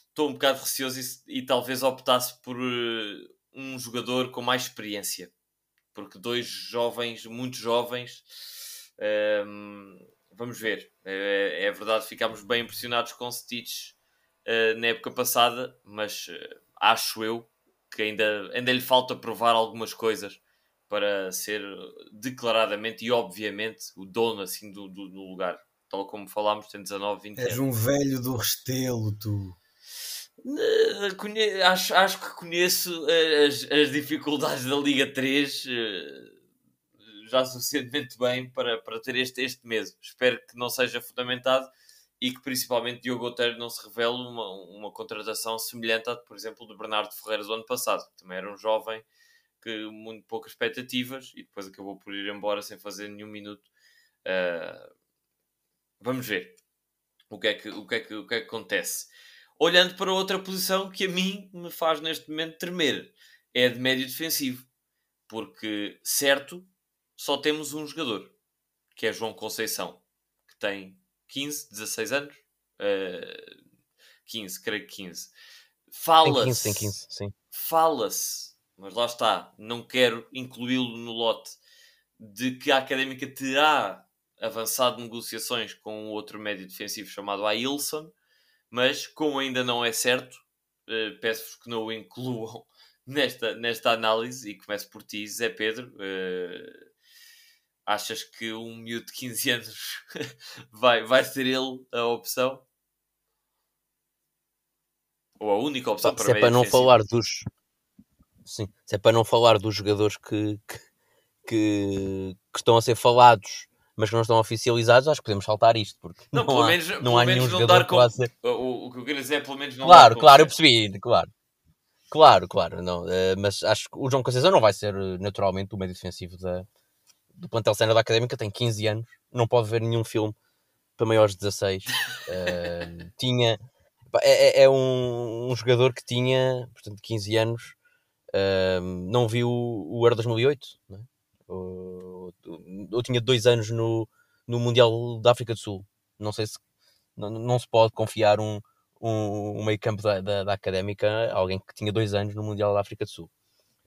estou um bocado receoso e, e talvez optasse por uh, um jogador com mais experiência. Porque dois jovens, muito jovens, um, vamos ver. É, é, verdade, ficámos bem impressionados com Stitch uh, na época passada, mas uh, acho eu que ainda, ainda lhe falta provar algumas coisas para ser declaradamente e obviamente o dono assim do, do, do lugar. Tal como falámos, tem 19, 20 És um velho do Restelo, tu. Conhe acho, acho que conheço as, as dificuldades da Liga 3 uh, já suficientemente bem para, para ter este, este medo. Espero que não seja fundamentado e que principalmente Diogo Otero não se revele uma, uma contratação semelhante à, por exemplo, do Bernardo Ferreira do ano passado, que também era um jovem que muito poucas expectativas e depois acabou por ir embora sem fazer nenhum minuto. Uh, vamos ver o que, é que, o, que é que, o que é que acontece. Olhando para outra posição que a mim me faz neste momento tremer, é de médio defensivo. Porque, certo, só temos um jogador, que é João Conceição, que tem 15, 16 anos. Uh, 15, creio que 15. Fala-se. Tem 15, tem 15, sim. Fala-se, mas lá está, não quero incluí-lo no lote, de que a académica terá avançado negociações com outro médio defensivo chamado Ailson, mas como ainda não é certo, uh, peço-vos que não o incluam nesta, nesta análise e começo por ti, Zé Pedro. Uh, achas que um miúdo de 15 anos vai, vai ser ele a opção? Ou a única opção para Se é para não falar dos. Sim, se é para não falar dos jogadores que, que, que, que estão a ser falados mas que não estão oficializados, acho que podemos saltar isto, porque não, não pelo há, menos, não pelo há menos nenhum não jogador que com... possa... o, o que eu quero dizer é pelo menos não Claro, claro, eu percebi, claro. Claro, claro, não, uh, mas acho que o João Conceição não vai ser eh, naturalmente o meio defensivo da, do plantel cena da Académica, tem 15 anos, não pode ver nenhum filme para maiores de 16. uh, eh, tinha, é, é, é um, um, jogador que tinha, portanto, 15 anos, não viu o Euro 2008, não é? ou, ou tinha dois anos no, no Mundial da África do Sul. Não sei se não, não se pode confiar um, um, um meio campo da, da, da, académica a alguém que tinha dois anos no Mundial da África do Sul.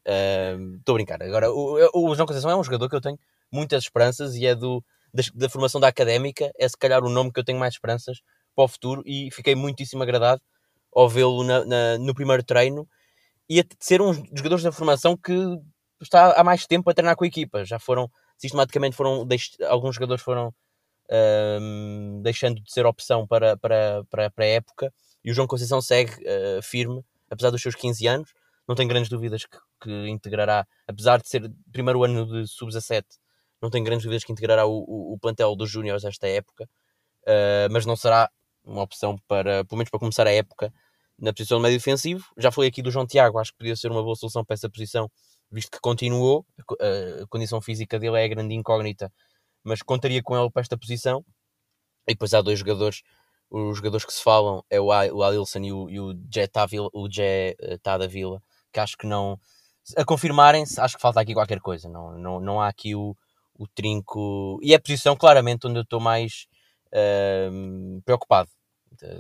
Estou uh, a brincar. Agora, o, o João Conceição é um jogador que eu tenho muitas esperanças e é do, da, da, formação da académica. É se calhar o nome que eu tenho mais esperanças para o futuro e fiquei muitíssimo agradado ao vê-lo no primeiro treino e a ser um dos jogadores da formação que está há mais tempo a treinar com a equipa. Já foram sistematicamente foram alguns jogadores foram uh, deixando de ser opção para, para, para, para a época e o João Conceição segue uh, firme, apesar dos seus 15 anos. Não tenho grandes dúvidas que, que integrará, apesar de ser primeiro ano de sub-17, não tenho grandes dúvidas que integrará o, o, o plantel dos Júniors esta época, uh, mas não será uma opção para, pelo menos para começar a época, na posição de meio defensivo. Já falei aqui do João Tiago, acho que podia ser uma boa solução para essa posição, visto que continuou, a condição física dele é grande incógnita, mas contaria com ele para esta posição. E depois há dois jogadores, os jogadores que se falam é o, o Alilson e o, o Jet Tavila, o Jet uh, Tadavila, que acho que não, a confirmarem-se, acho que falta aqui qualquer coisa, não, não, não há aqui o, o trinco, e é a posição claramente onde eu estou mais uh, preocupado.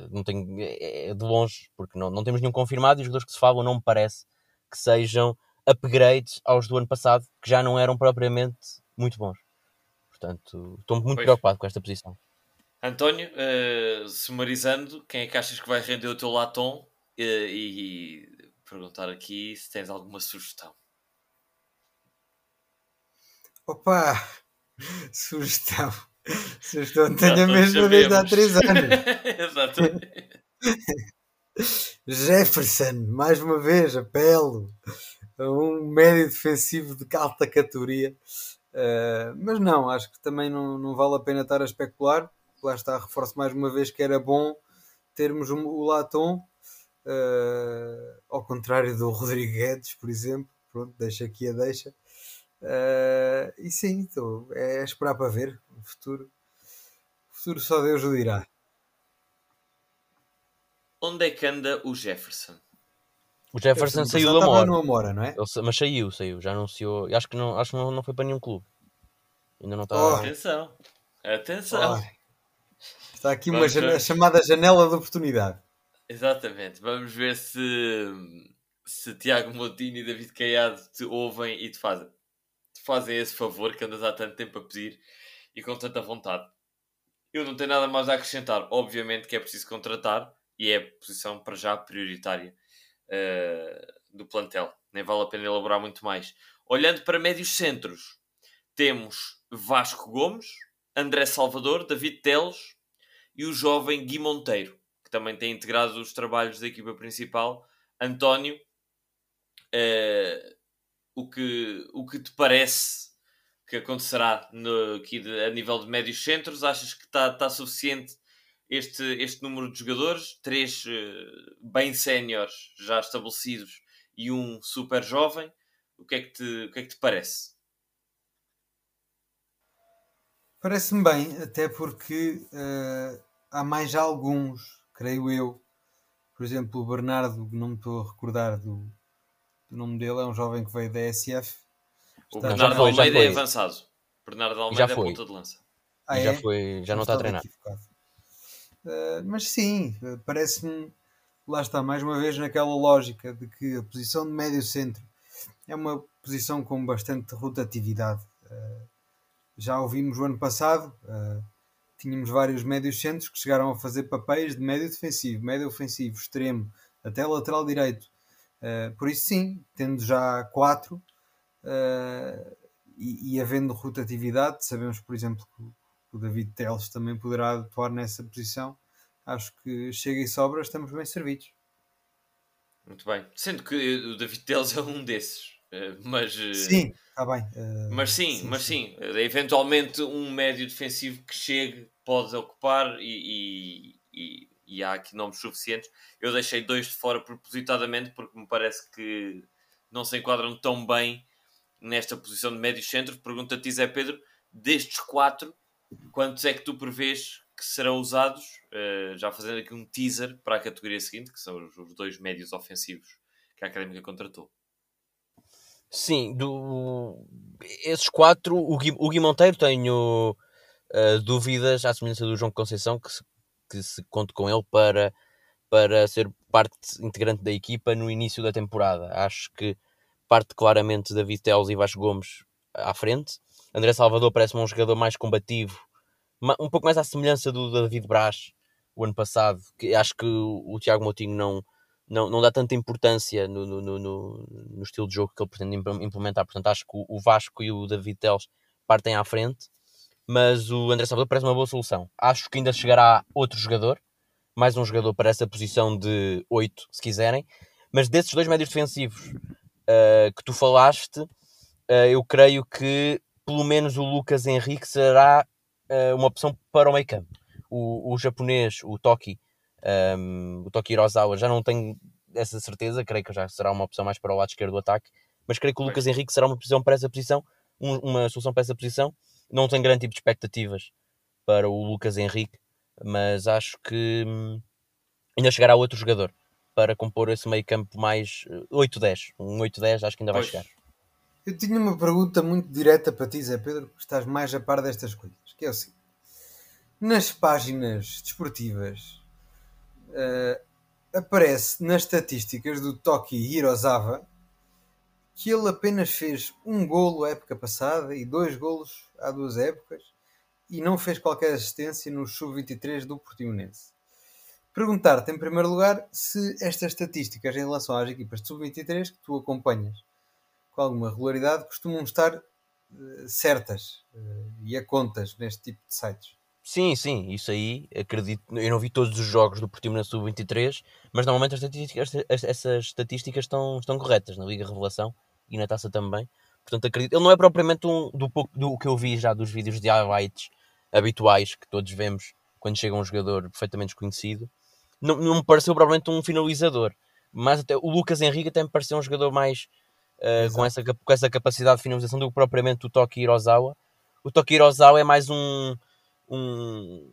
Não tenho, é, é de longe, porque não, não temos nenhum confirmado e os jogadores que se falam não me parece que sejam upgrades aos do ano passado, que já não eram propriamente muito bons. Portanto, estou muito pois. preocupado com esta posição. António, uh, sumarizando, quem é que achas que vai render o teu latom? Uh, e, e perguntar aqui se tens alguma sugestão. Opa! Sugestão. Sugestão tenho a mesma desde há 3 anos. Exatamente. Jefferson, mais uma vez, apelo um médio defensivo de alta categoria. Uh, mas não, acho que também não, não vale a pena estar a especular. Lá está, reforço mais uma vez que era bom termos o, o Latom, uh, ao contrário do Rodrigo Guedes, por exemplo. Pronto, deixa aqui a deixa. Uh, e sim, então, é esperar para ver o futuro. O futuro só Deus o dirá. Onde é que anda o Jefferson? O Jefferson saiu da Amora. no Amora, não é? Ele, mas saiu, saiu, já anunciou. Acho que não, acho que não, não foi para nenhum clube. Ainda não está. Oh. Atenção, atenção. Oh. Está aqui uma jane chamada janela de oportunidade. Exatamente. Vamos ver se, se Tiago Moutinho e David Caiado te ouvem e te fazem, te fazem esse favor que andas há tanto tempo a pedir e com tanta vontade. Eu não tenho nada mais a acrescentar. Obviamente que é preciso contratar e é a posição para já prioritária uh, do plantel. Nem vale a pena elaborar muito mais. Olhando para médios centros, temos Vasco Gomes, André Salvador, David Teles e o jovem Gui Monteiro, que também tem integrado os trabalhos da equipa principal. António, uh, o, que, o que te parece que acontecerá no, aqui de, a nível de médios centros? Achas que está tá suficiente este, este número de jogadores? Três uh, bem séniores já estabelecidos e um super jovem. O que é que te, o que é que te parece? Parece-me bem, até porque uh, há mais alguns, creio eu. Por exemplo, o Bernardo, não me estou a recordar do, do nome dele, é um jovem que veio da SF. O está... Bernardo foi, Almeida é avançado. Bernardo Almeida já é ponta de lança. Ah, é? já foi, já não está a treinar. Uh, mas sim, parece-me, lá está, mais uma vez naquela lógica de que a posição de médio centro é uma posição com bastante rotatividade. Uh, já ouvimos o ano passado, uh, tínhamos vários médios centros que chegaram a fazer papéis de médio defensivo, médio ofensivo, extremo, até lateral direito. Uh, por isso, sim, tendo já quatro uh, e, e, havendo rotatividade, sabemos, por exemplo, que o David Teles também poderá atuar nessa posição. Acho que chega e sobra, estamos bem servidos. Muito bem. Sendo que o David Teles é um desses. Eh, mas sim, está bem. Uh, mas sim, sim, mas sim. sim. Eventualmente um médio defensivo que chegue pode ocupar e, e, e, e, há aqui nomes suficientes. Eu deixei dois de fora propositadamente porque me parece que não se enquadram tão bem nesta posição de médio centro. Pergunta-te, Zé Pedro, destes quatro, quantos é que tu prevês que serão usados? Uh, já fazendo aqui um teaser para a categoria seguinte, que são os, os dois médios ofensivos que a Académica contratou. Sim, do, esses quatro, o Gui, o Gui Monteiro tenho uh, dúvidas, à semelhança do João Conceição, que se, que se conte com ele para, para ser parte integrante da equipa no início da temporada. Acho que parte claramente David Teles e Vasco Gomes à frente. André Salvador parece-me um jogador mais combativo, um pouco mais à semelhança do David Braz, o ano passado, que acho que o, Tiago Moutinho não não, não dá tanta importância no, no, no, no, estilo de jogo que ele pretende implementar. Portanto, acho que o Vasco e o David Teles partem à frente, mas o André Salvador parece uma boa solução. Acho que ainda chegará outro jogador, mais um jogador para essa posição de 8, se quiserem. Mas desses dois médios defensivos uh, que tu falaste, uh, eu creio que pelo menos o Lucas Henrique será uh, uma opção para o meio campo. O, o japonês, o Toki, um, o Toki Hirozawa já não tenho essa certeza, creio que já será uma opção mais para o lado esquerdo do ataque, mas creio que o Lucas Henrique será uma posição para essa posição, um, uma solução para essa posição. Não tenho grande tipo de expectativas para o Lucas Henrique, mas acho que hum, ainda chegará outro jogador para compor esse meio campo mais 8-10. Uh, um 8-10 acho que ainda vai chegar. Eu tinha uma pergunta muito direta para ti, Zé Pedro, que estás mais a par destas coisas, que é o seguinte. Nas páginas desportivas uh, aparece nas estatísticas do Toki Hirozawa que ele apenas fez um golo a época passada e dois golos há duas épocas e não fez qualquer assistência no sub-23 do Portimonense. Perguntar-te em primeiro lugar se estas estatísticas em relação às equipas de sub-23 que tu acompanhas com alguma regularidade costumam estar uh, certas uh, e a contas neste tipo de sites. Sim, sim, isso aí acredito. Eu não vi todos os jogos do Portimonense Sub-23, mas normalmente as estatísticas, essas estatísticas estão, estão corretas na Liga Revelação e na taça também. Portanto, acredito. Ele não é propriamente um do pouco do que eu vi já dos vídeos de highlights habituais que todos vemos quando chega um jogador perfeitamente desconhecido. Não, não me pareceu propriamente um finalizador, mas até o Lucas Henrique até me pareceu um jogador mais uh, com, essa, com essa capacidade de finalização do que propriamente o Toki Hirozawa. O Toki Hirozawa é mais um um,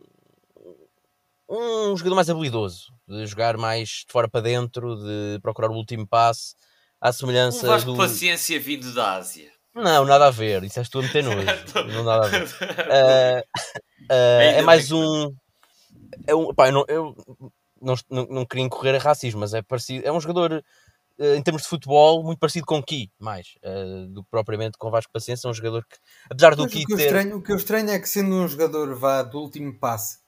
um jogador mais habilidoso, de jogar mais de fora para dentro, de procurar o último passe, à semelhança um do... Paciência vindo da Ásia. Não, nada a ver, isso és tu a meter nojo. não nada a ver. Uh, uh, é mais um. É um pá, eu, não, eu não, não, não queria incorrer a racismo, mas é parecido. É um jogador, uh, em termos de futebol, muito parecido com o Ki, mais uh, do que propriamente com o Vasco Paciência. É um jogador que, apesar do Ki o que, ter... estranho, o que eu estranho é que, sendo um jogador vá do último passe,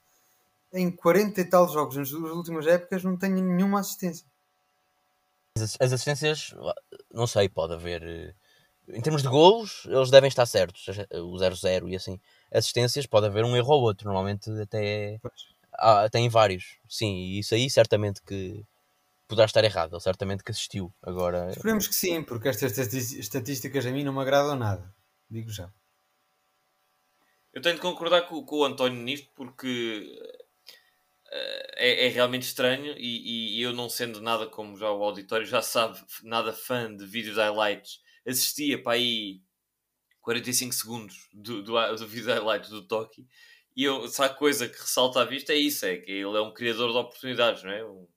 em 40 e tal jogos nas últimas épocas, não tenha nenhuma assistência. As, as assistências, não sei, pode haver. Eh, em termos de golos, eles devem estar certos, o 0-0 e assim. Assistências, pode haver um erro ou outro, normalmente até. Pois ah, tem vários, sim, e isso aí certamente que poderá estar errado, ele certamente que assistiu. Agora... Esperemos que sim, porque estas estatísticas a mim não me agradam nada, digo já. Eu tenho de concordar com, com o António nisto, porque uh, é, é, realmente estranho e, e, eu não sendo nada como já o auditório já sabe, nada fã de vídeos highlights, assistia para aí 45 segundos do, do, do vídeo highlights do Toki e eu, se há coisa que ressalta à vista é isso, é que ele é um criador de oportunidades, não é? Um,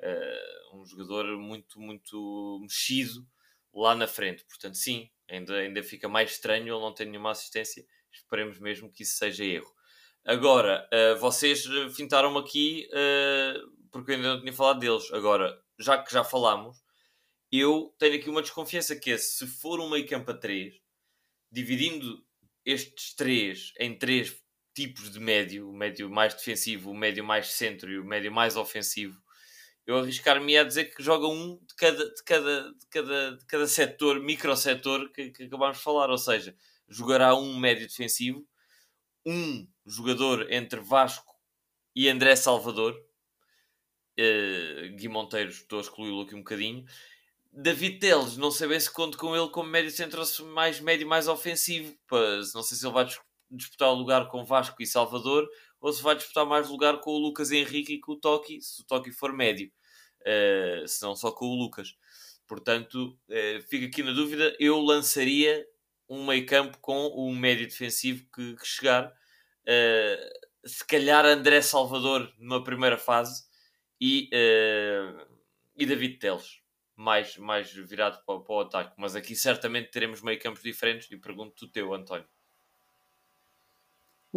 uh, um jogador muito, muito mexido lá na frente. Portanto, sim, ainda, ainda fica mais estranho ele não ter nenhuma assistência. Esperemos mesmo que isso seja erro. Agora, uh, vocês fintaram-me aqui, uh, porque eu ainda não tinha falado deles. Agora, já que já falámos, eu tenho aqui uma desconfiança que é, se for um meio campo a 3, dividindo estes três em três tipos de médio, o médio mais defensivo, o médio mais centro e o médio mais ofensivo, eu arriscar-me a dizer que joga um de cada, de cada, de cada, de cada setor, microsetor que, que acabámos de falar, ou seja, jogará um médio defensivo, um jogador entre Vasco e André Salvador, uh, Gui Monteiro, estou a excluí-lo aqui um bocadinho, David Teles, não sei bem se conto com ele como médio centro mais médio mais ofensivo, pois, não sei se ele vai disputar o lugar com Vasco e Salvador ou se vai disputar mais lugar com o Lucas Henrique e com o Toki, se o Toki for médio, uh, se não só com o Lucas. Portanto, uh, aqui na dúvida. Eu lançaria um meio campo com um médio defensivo que, que chegar. Uh, se calhar André Salvador numa primeira fase e, uh, e David Teles mais, mais virado para, para, o ataque. Mas aqui certamente teremos meio campos diferentes e pergunto o teu, António.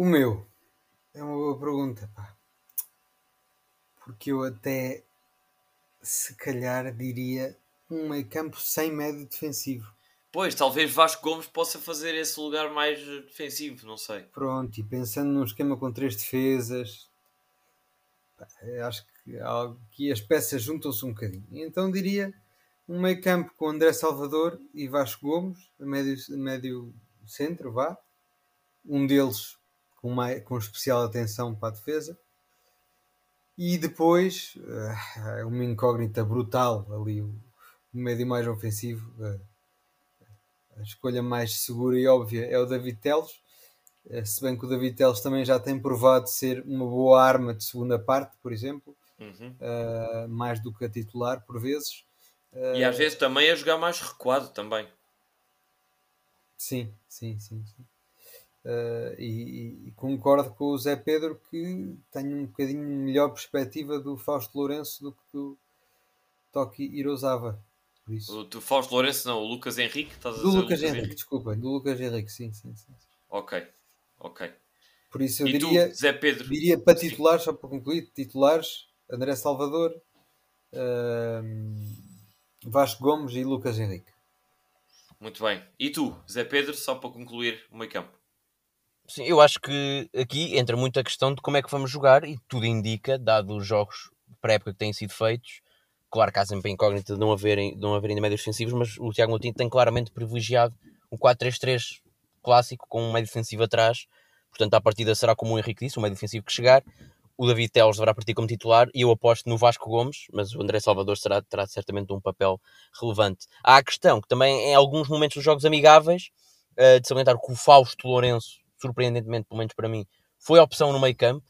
O meu é uma boa pergunta, pá. Porque eu até se calhar diria um meio campo sem médio defensivo. Pois, talvez Vasco Gomes possa fazer esse lugar mais defensivo, não sei. Pronto, e pensando num esquema com três defesas, pá, acho que aqui as peças juntam-se um bocadinho. Então diria um meio campo com André Salvador e Vasco Gomes, médio, médio centro, vá. Um deles com, uma, com especial atenção para a defesa. E depois, uh, uma incógnita brutal ali, o, médio mais ofensivo. Uh, a escolha mais segura e óbvia é o David Teles. Uh, se bem que o David Teles também já tem provado ser uma boa arma de segunda parte, por exemplo, uhum. mais do que a titular, por vezes. e às vezes também a jogar mais recuado também. Sim, sim, sim. sim. Uh, e, e, concordo com o Zé Pedro que tem um bocadinho melhor perspectiva do Fausto Lourenço do que do Toki Hirosava. Por isso. O, do Fausto Lourenço não, o Lucas Henrique? Estás do Lucas, Lucas Henrique, Henrique, desculpa, do Lucas Henrique, sim, sim, sim. Ok, ok. Por isso eu e diria, tu, Zé Pedro? diria para titulares, só para concluir, titulares, André Salvador, uh, Vasco Gomes e Lucas Henrique. Muito bem. E tu, Zé Pedro, só para concluir o meio campo? Sim, eu acho que aqui entra muito a questão de como é que vamos jogar e tudo indica, dado os jogos pré-época que têm sido feitos, claro que há sempre a incógnita de não haver, de não haver ainda médios defensivos, mas o Tiago Moutinho tem claramente privilegiado um 4-3-3 clássico com um médio defensivo atrás, portanto à partida será como o Henrique disse, um médio defensivo que chegar, o David Teles deverá partir como titular e eu aposto no Vasco Gomes, mas o André Salvador será, terá certamente um papel relevante. Há a questão que também em alguns momentos dos jogos amigáveis, uh, de salientar que o Fausto Lourenço surpreendentemente, pelo menos para mim, foi a opção no meio campo.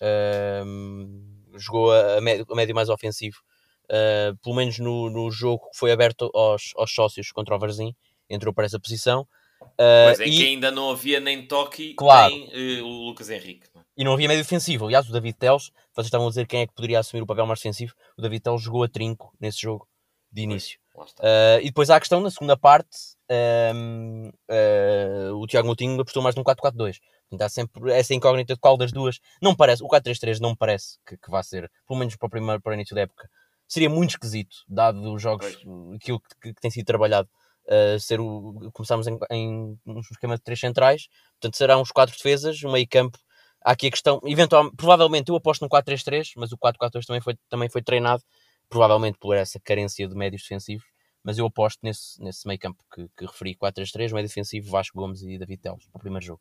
Uh, jogou a, a, médio, a, médio, mais ofensivo, uh, pelo menos no, no jogo que foi aberto aos, aos sócios contra o Varzim, entrou para essa posição. Uh, Mas em e... que ainda não havia nem Toki claro. nem uh, o Lucas Henrique. Não? É? E não havia médio defensivo. Aliás, o David Teles, vocês estavam a dizer quem é que poderia assumir o papel mais defensivo. O David Teles jogou a trinco nesse jogo de início. Uh, e depois há a questão, na segunda parte, um, uh, o Tiago Moutinho apostou mais num 4-4-2. Portanto, há sempre essa incógnita de qual das duas. Não parece, o 4-3-3 não parece que, que vá ser, pelo menos para o primeiro para o início da época. Seria muito esquisito, dado os jogos, aquilo que, que, tem sido trabalhado, uh, ser o, começarmos em, em um esquema de três centrais, portanto serão os quatro defesas, um meio campo. Há aqui a questão, eventualmente, provavelmente eu aposto no 4-3-3, mas o 4-4-2 também foi, também foi treinado, provavelmente por essa carência de médios defensivos mas eu aposto nesse, nesse meio campo que, que referi, 4-3-3, meio defensivo, Vasco Gomes e David Teles, para o primeiro jogo.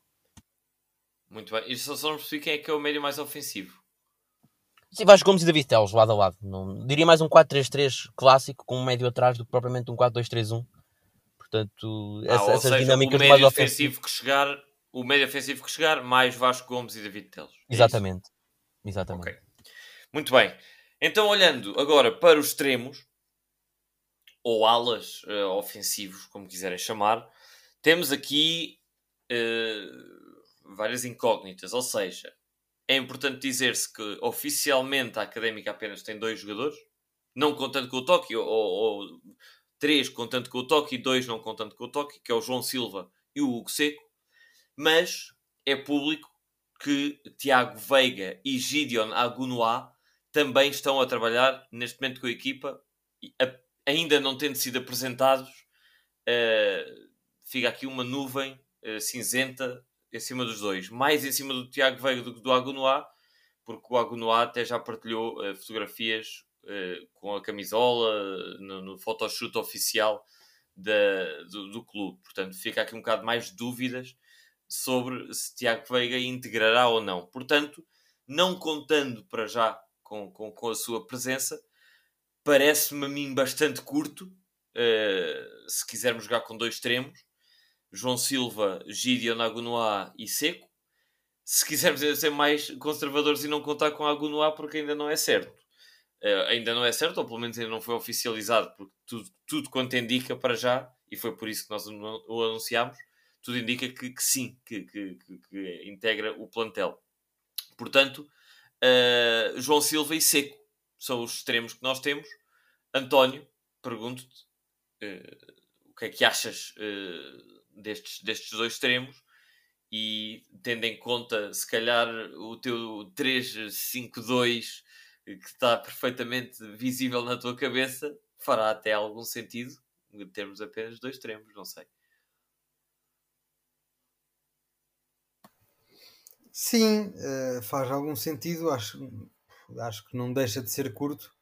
Muito bem. E só, só não percebi quem é que é o médio mais ofensivo. Sim, Vasco Gomes e David Teles, lado a lado. Não, diria mais um 4-3-3 clássico, com um médio atrás, do que propriamente um 4-2-3-1. Portanto, ah, essa, essas seja, dinâmicas o médio mais ofensivo que chegar, o médio ofensivo que chegar, mais Vasco Gomes e David Teles. É Exatamente. Isso? Exatamente. Okay. Muito bem. Então, olhando agora para os extremos, ou alas uh, ofensivos, como quiserem chamar, temos aqui uh, várias incógnitas. Ou seja, é importante dizer-se que oficialmente a académica apenas tem dois jogadores, não contando com o Toque, ou, ou, três contando com o Toque e dois não contando com o Toque, que é o João Silva e o Hugo Seco, mas é público que Tiago Veiga e Gideon Agunoá também estão a trabalhar neste momento com a equipa, ainda não tendo sido apresentados, uh, fica aqui uma nuvem uh, cinzenta em cima dos dois. Mais em cima do Tiago Veiga do que do Agunoá, porque o Agunoá até já partilhou uh, fotografias com a camisola no, no photoshoot oficial da, do, do, clube. Portanto, fica aqui um bocado mais de dúvidas sobre se Tiago Veiga integrará ou não. Portanto, não contando para já com, com, com a sua presença, parece-me a mim bastante curto. Uh, se quisermos jogar com dois extremos, João Silva, Gideon Agunoá e Seco. Se quisermos ser mais conservadores e não contar com Agunoá, porque ainda não é certo. Uh, ainda não é certo, ou pelo menos ainda não foi oficializado, porque tudo, tudo quanto indica para já, e foi por isso que nós o anunciámos, tudo indica que, que sim, que, que, que, integra o plantel. Portanto, uh, João Silva e Seco são os extremos que nós temos. António, pergunto-te uh, o que é que achas uh, destes, destes dois extremos e tendo em conta, se calhar, o teu 3-5-2 que está perfeitamente visível na tua cabeça, fará até algum sentido termos apenas dois extremos, não sei. Sim, faz algum sentido. Acho, acho que não deixa de ser curto.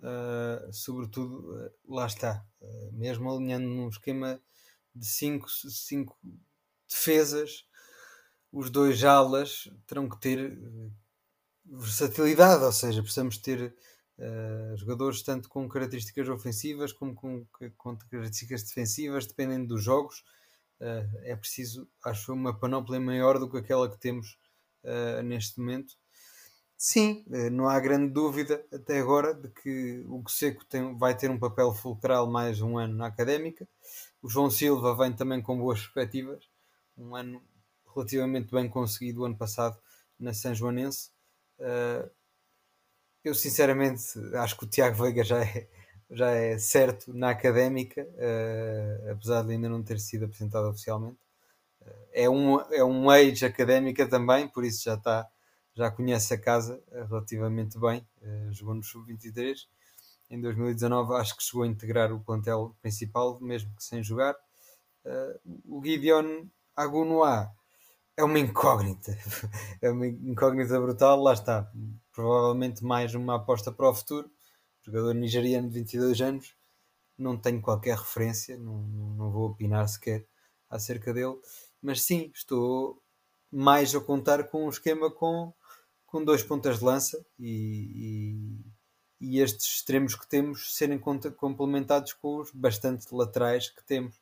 Uh, sobretudo, uh, lá está, uh, mesmo alinhando num esquema de 5 cinco, cinco defesas, os dois alas terão que ter versatilidade, ou seja, precisamos ter jogadores tanto com características ofensivas como com, com características defensivas, dependendo dos jogos. é preciso, acho, uma panóplia maior do que aquela que temos neste momento Sim, eh, não há grande dúvida até agora de que o Seco tem, vai ter um papel fulcral mais um ano na académica. O João Silva vem também com boas perspectivas, um ano relativamente bem conseguido o ano passado na São Joanense. Uh, eu sinceramente acho que o Tiago Veiga já é, já é certo na académica, uh, apesar de ainda não ter sido apresentado oficialmente. É um, é um age académica também, por isso já está já conhece a casa eh, relativamente bem, uh, jogou no Sub-23. Em 2019 acho que chegou a integrar o plantel principal, mesmo que sem jogar. Uh, o Gideon Agunoá é uma incógnita, é uma incógnita brutal, lá está. Provavelmente mais uma aposta para o futuro. Jogador nigeriano de 22 anos, não tenho qualquer referência, não, não vou opinar sequer acerca dele, mas sim, estou mais a contar com um esquema com com dois pontas de lança e, e, e estes extremos que temos serem complementados com os bastante laterais que temos.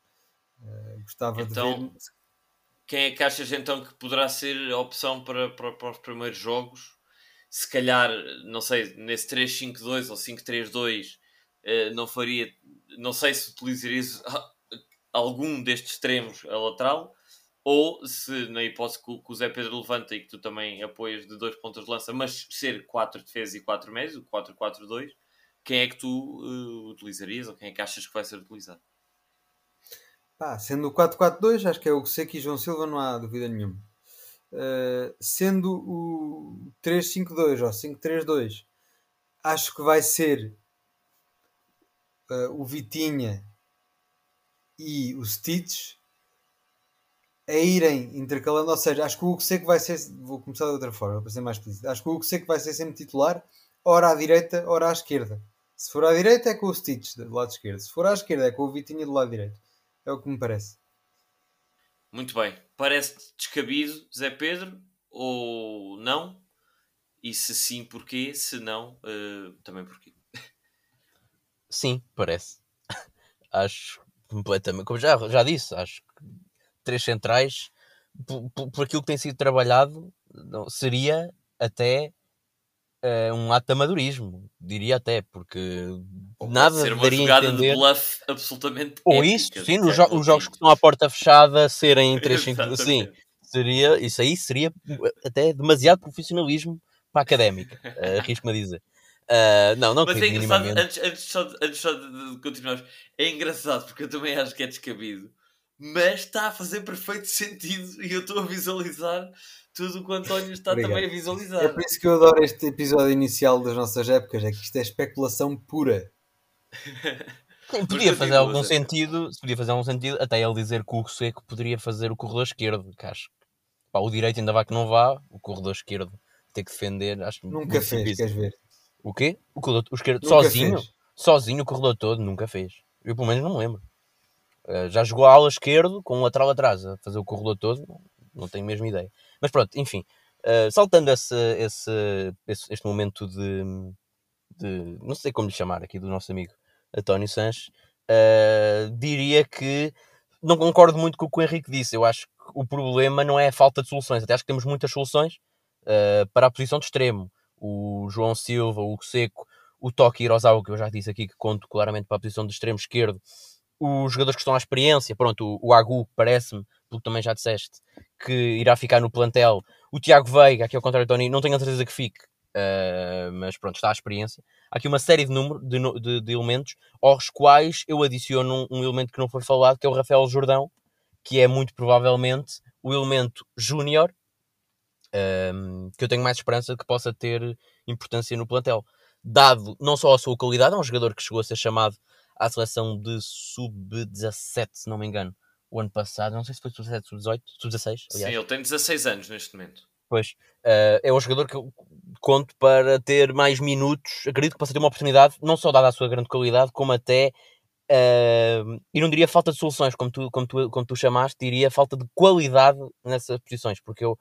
Uh, gostava então, de ver. Quem é que achas então que poderá ser a opção para, para, para os primeiros jogos? Se calhar, não sei, nesse 3-5-2 ou 5-3-2, uh, eh, não faria. Não sei se utilizarias algum destes extremos a lateral ou se na hipótese que o Zé Pedro levanta e que tu também apoias de dois pontos de lança, mas ser quatro defesas e quatro médios, o 4-4-2, quem é que tu uh, utilizarias ou quem é que achas que vai ser utilizado? Pá, sendo o 4-4-2, acho que é o Seco e João Silva, não há dúvida nenhuma. Uh, sendo o 3-5-2 ou 5-3-2, acho que vai ser uh, o Vitinha e o Stitch a irem intercalando, ou seja, acho que o Hugo Seco vai ser, vou começar de outra forma para ser mais explícito, acho que o Hugo Seco vai ser sempre titular, ora à direita, ora à esquerda. Se for à direita é com o Stitch do lado esquerdo, se for à esquerda é com o Vitinha do lado direito. É o que me parece. Muito bem. Parece descabido, Zé Pedro, ou não? E se sim, porquê? Se não, uh, também porquê? Sim, parece. acho completamente. Como já, já disse, acho que três centrais, por, por, aquilo que tem sido trabalhado, não, seria até uh, um ato de amadorismo, diria até, porque Ou nada ser uma jogada entender... de bluff absolutamente Ou isso, sim, os, jo os jogos que estão à porta fechada serem 3-5, sim, seria, isso aí seria até demasiado profissionalismo para a académica, uh, arrisco-me a dizer. Uh, não, não Mas é engraçado, antes, antes, só, antes só de, de continuarmos, é engraçado porque eu também acho que é descabido, mas está a fazer perfeito sentido e eu estou a visualizar tudo o que o António está Obrigado. também a visualizar. É por isso que eu adoro este episódio inicial das nossas épocas, é que isto é especulação pura. Sim, podia fazer algum sentido, podia fazer algum sentido, até ele dizer que o Seco poderia fazer o corredor esquerdo, que acho pá, o direito ainda vai que não vá, o corredor esquerdo ter que defender, acho Nunca fez, difícil. queres ver? O quê? O corredor o esquerdo nunca sozinho? Fez. Sozinho o corredor todo, nunca fez. Eu pelo menos não me lembro. Uh, já jogou a ala esquerdo com um lateral atrás a fazer o corredor todo, não, não tenho mesmo ideia. Mas pronto, enfim, uh, saltando esse, esse, esse, este momento de, de, não sei como lhe chamar aqui, do nosso amigo António Sanches, uh, diria que não concordo muito com o que o Henrique disse. Eu acho que o problema não é a falta de soluções, até acho que temos muitas soluções uh, para a posição de extremo. O João Silva, o Seco, o Toque Hirosawa, que eu já disse aqui que conto claramente para a posição de extremo esquerdo, os jogadores que estão à experiência, pronto, o, o Agu parece-me, pelo que também já disseste, que irá ficar no plantel. O Tiago Veiga, aqui ao contrário do Tony, não tenho a certeza que fique, uh, mas pronto, está à experiência. Há aqui uma série de, número, de, de, de elementos aos quais eu adiciono um, um, elemento que não foi falado, que é o Rafael Jordão, que é muito provavelmente o elemento júnior um, que eu tenho mais esperança que possa ter importância no plantel. Dado não só a sua qualidade, é um jogador que chegou a ser chamado à seleção de sub-17, se não me engano, o ano passado. Não sei se foi sub-17, sub-18, sub-16. Sim, ele tem 16 anos neste momento. Pois, uh, é um jogador que eu conto para ter mais minutos. Acredito que possa ter uma oportunidade, não só dada a sua grande qualidade, como até. Uh, e não diria falta de soluções, como tu, como, tu, como tu chamaste, diria falta de qualidade nessas posições, porque eu,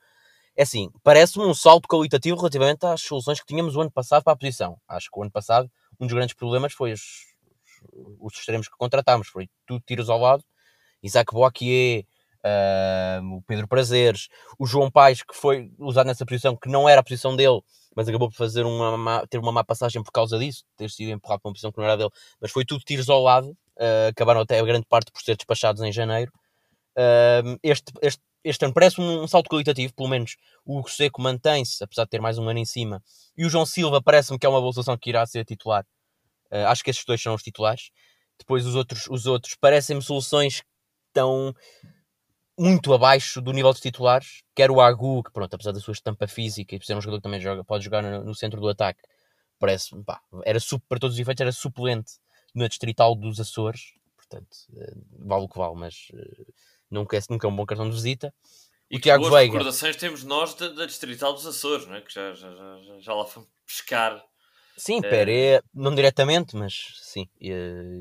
é assim, parece-me um salto qualitativo relativamente às soluções que tínhamos o ano passado para a posição. Acho que o ano passado um dos grandes problemas foi os, os extremos que contratámos, foi tudo tiros ao lado, Isaac Boaquier, uh, o Pedro Prazeres, o João Paes, que foi usado nessa posição, que não era a posição dele, mas acabou por fazer uma má, ter uma má passagem por causa disso, ter sido empurrado para uma posição que não era dele, mas foi tudo tiros ao lado, uh, acabaram até a grande parte por ser despachados em janeiro. Uh, este, este, este ano parece um, um, salto qualitativo, pelo menos o Hugo Seco mantém-se, apesar de ter mais um ano em cima, e o João Silva parece-me que é uma boa solução que irá ser titular. Uh, acho que esses dois são os titulares. Depois os outros, os outros parecem-me soluções estão muito abaixo do nível de titulares, quer o Agu, que pronto, apesar da sua estampa física e por ser um jogador que também joga, pode jogar no, no centro do ataque, parece, pá, era para todos os efeitos, era suplente na distrital dos Açores, portanto, uh, vale o que vale, mas uh, nunca, é, nunca é um bom cartão de visita. E o Tiago Veiga. recordações temos nós da, da distrital dos Açores, não é? que já, já, já, já lá fomos pescar. Sim, é... Pere, não diretamente, mas sim. E,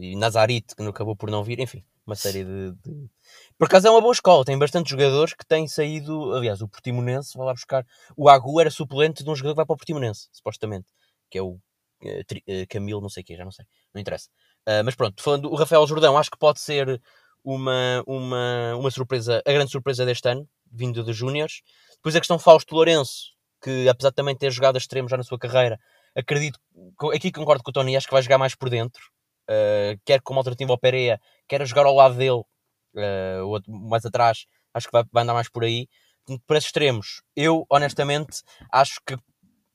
e Nazarite, que não acabou por não vir, enfim uma série de, de, Por acaso é uma boa escola, tem bastantes jogadores que têm saído. Aliás, o Portimonense vai lá buscar. O Agu era suplente de um jogador que vai para o Portimonense, supostamente, que é o uh, Camilo, não sei o que, já não sei, não interessa. Uh, mas pronto, falando o Rafael Jordão, acho que pode ser uma, uma, uma surpresa, a grande surpresa deste ano, vindo dos Júniores. Depois a questão Fausto Lourenço, que apesar de também ter jogado a extremo já na sua carreira, acredito, aqui concordo com o Tony, acho que vai jogar mais por dentro uh, quer como alternativa ao Pereira, quer jogar ao lado dele, uh, outro, mais atrás, acho que vai, vai andar mais por aí. Para extremos, eu honestamente acho que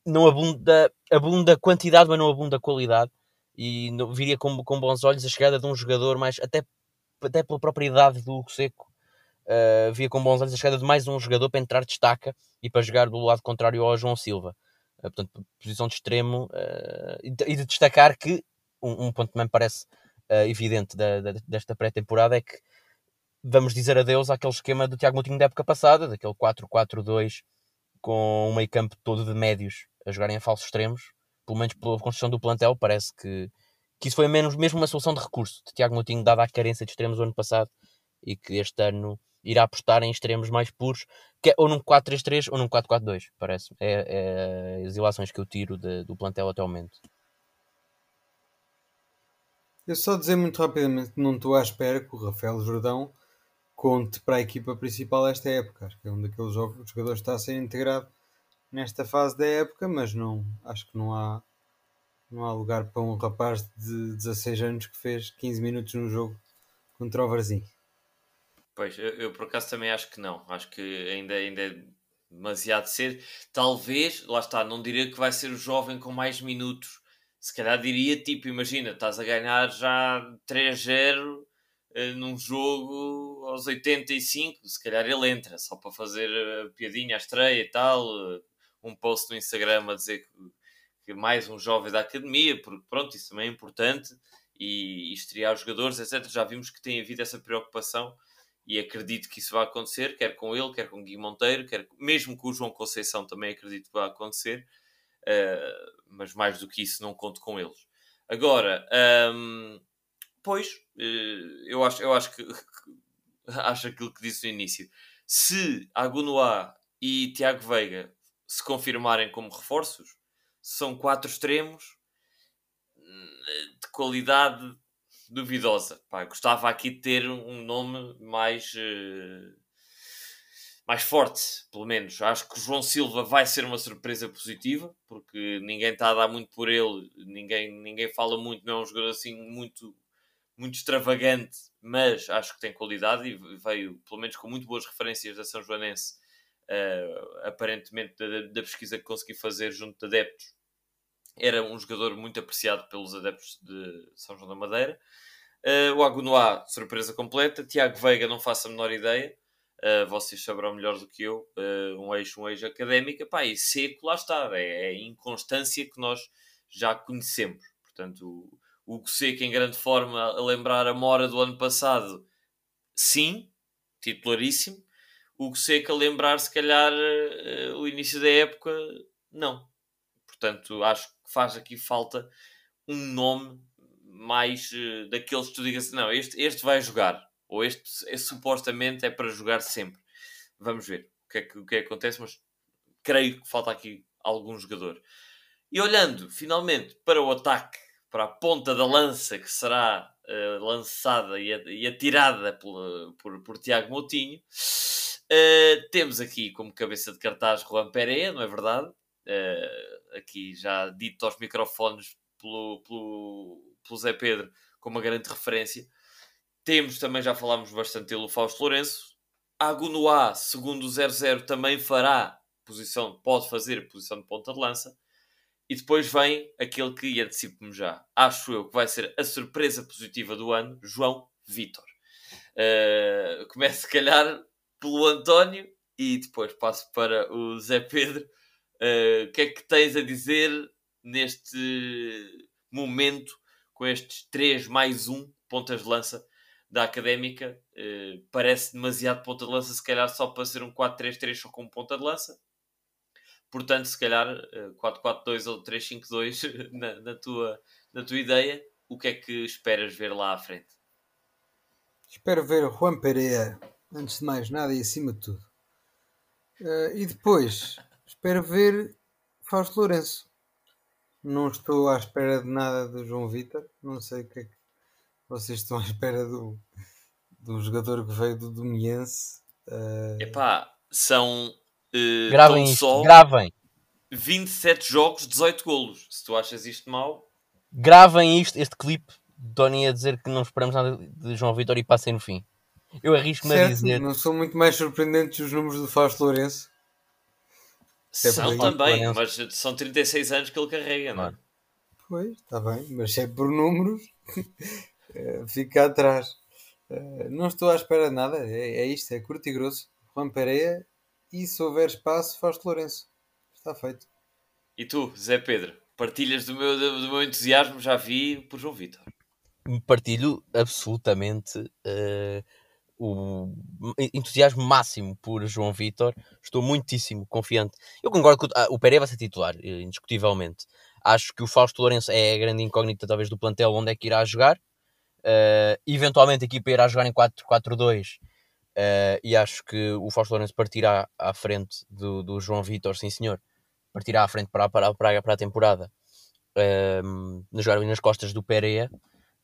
não abunda, abunda quantidade, mas não abunda qualidade. E não, viria com, com bons olhos a chegada de um jogador mais, até até pela própria idade do Hugo Seco, uh, via com bons olhos a chegada de mais um jogador para entrar destaca e para jogar do lado contrário ao João Silva. Uh, portanto, posição de extremo uh, e, de, de, destacar que um, um ponto também parece evidente da, da, desta pré-temporada é que vamos dizer adeus àquele esquema do Tiago Moutinho da época passada, daquele 4-4-2 com um meio campo todo de médios a jogarem a falsos extremos, pelo menos pela construção do plantel, parece que, que isso foi menos, mesmo uma solução de recurso de Tiago Moutinho, dada a carência de extremos do ano passado, e que este ano irá apostar em extremos mais puros, que é ou num 4-3-3 ou num 4-4-2, parece. É, é, as ilações que eu tiro de, do plantel até o momento. Eu só dizer muito rapidamente não estou à espera que o Rafael Jordão conte para a equipa principal esta época. Acho que é um daqueles jogadores que está a ser integrado nesta fase da época, mas não acho que não há não há lugar para um rapaz de 16 anos que fez 15 minutos no jogo contra o Varzim. Pois, eu, eu, por acaso também acho que não. Acho que ainda, ainda é demasiado cedo. Talvez, lá está, não diria que vai ser o jovem com mais minutos. Se calhar diria, tipo, imagina, estás a ganhar já 3-0 eh, num jogo aos 85, se calhar ele entra, só para fazer a piadinha à estreia e tal. Eh, um post no Instagram a dizer que, que mais um jovem da academia, porque pronto, isso também é importante. E, e estrear os jogadores, etc. Já vimos que tem havido essa preocupação e acredito que isso vai acontecer, quer com ele, quer com Gui Monteiro, quer mesmo com o João Conceição também acredito que vai acontecer, uh, mas mais do que isso não conto com eles. Agora, um, pois, uh, eu, acho, eu acho que acho aquilo que disse no início. Se Agunoá e Tiago Veiga se confirmarem como reforços, são quatro extremos hum, de qualidade duvidosa. Pá, gostava aqui de ter um nome mais, uh, mais forte, pelo menos. Acho que o João Silva vai ser uma surpresa positiva, porque ninguém está a dar muito por ele, ninguém, ninguém fala muito, não é um jogador assim muito, muito extravagante, mas acho que tem qualidade e veio, pelo menos, com muito boas referências da São Joanense, uh, aparentemente, da, da pesquisa que consegui fazer junto de adeptos era um jogador muito apreciado pelos adeptos de São João da Madeira. Uh, o Agunoá, surpresa completa. Tiago Veiga, não faço a menor ideia. Uh, vocês saberão melhor do que eu. Uh, um eixo, um eixo académico. Pá, e seco, lá está. É, é a inconstância que nós já conhecemos. Portanto, o Hugo Seco em grande forma, a lembrar a Mora do ano passado, sim, titularíssimo. O Hugo Seco a lembrar, se calhar, o início da época, não. Portanto, acho que faz aqui falta um nome mais uh, daqueles que tu digas não, este, este vai jogar, ou este, este supostamente é para jogar sempre. Vamos ver o que, é que, o que é que acontece, mas creio que falta aqui algum jogador. E olhando finalmente para o ataque, para a ponta da lança que será uh, lançada e, e atirada por, por, por Tiago Moutinho, uh, temos aqui como cabeça de cartaz Juan Pereira, não é verdade? Uh, aqui já dito aos microfones pelo, pelo, pelo Zé Pedro como uma grande referência. Temos também, já falámos bastante dele, o Fausto Lourenço. Agunoá, segundo o 00, também fará posição, pode fazer posição de ponta de lança. E depois vem aquele que antecipo-me já. Acho eu que vai ser a surpresa positiva do ano, João Vitor. Uh, começo, se calhar, pelo António e depois passo para o Zé Pedro eh, o que é que tens a dizer neste momento com estes 3 mais 1 pontas de lança da Académica? Uh, parece demasiado ponta de lança, se calhar só para ser um 4-3-3 só com ponta de lança. Portanto, se calhar uh, 4-4-2 ou 3-5-2 na, na, tua, na tua ideia, o que é que esperas ver lá à frente? Espero ver Juan Pereira, antes de mais nada e acima de tudo. Uh, e depois, Espero ver Fausto Lourenço. Não estou à espera de nada do João Vitor. Não sei o que é que vocês estão à espera do, do jogador que veio do Domiense. Uh... Epá, são uh, gravem isto, só gravem. 27 jogos, 18 golos. Se tu achas isto mal, gravem isto, este clipe. Tony a dizer que não esperamos nada de João Vitor e passem no fim. Eu arrisco-me a dizer. Não são muito mais surpreendentes os números do Fausto Lourenço. São também, mas são 36 anos que ele carrega, não é? Pois, está bem, mas se é por números, eh, fica atrás. Uh, não estou à espera de nada, é, é isto, é curto e grosso. Juan Pereira e se houver espaço, Fausto Lourenço. Está feito. E tu, Zé Pedro, partilhas do meu, do, do meu entusiasmo, já vi por João Vitor. Partilho absolutamente uh, o entusiasmo máximo por João Vitor. Estou muitíssimo confiante. Eu concordo que ah, o Pereira vai ser titular, eh, indiscutivelmente. Acho que o Fausto Lourenço é a grande incógnita, talvez, do plantel onde é que irá jogar. Uh, eventualmente a equipa irá jogar em 4-4-2 uh, e acho que o Fausto Lourenço partirá à frente do, do João Vitor, sim senhor, partirá à frente para, para, para, para a temporada uh, nas, nas costas do Pereira,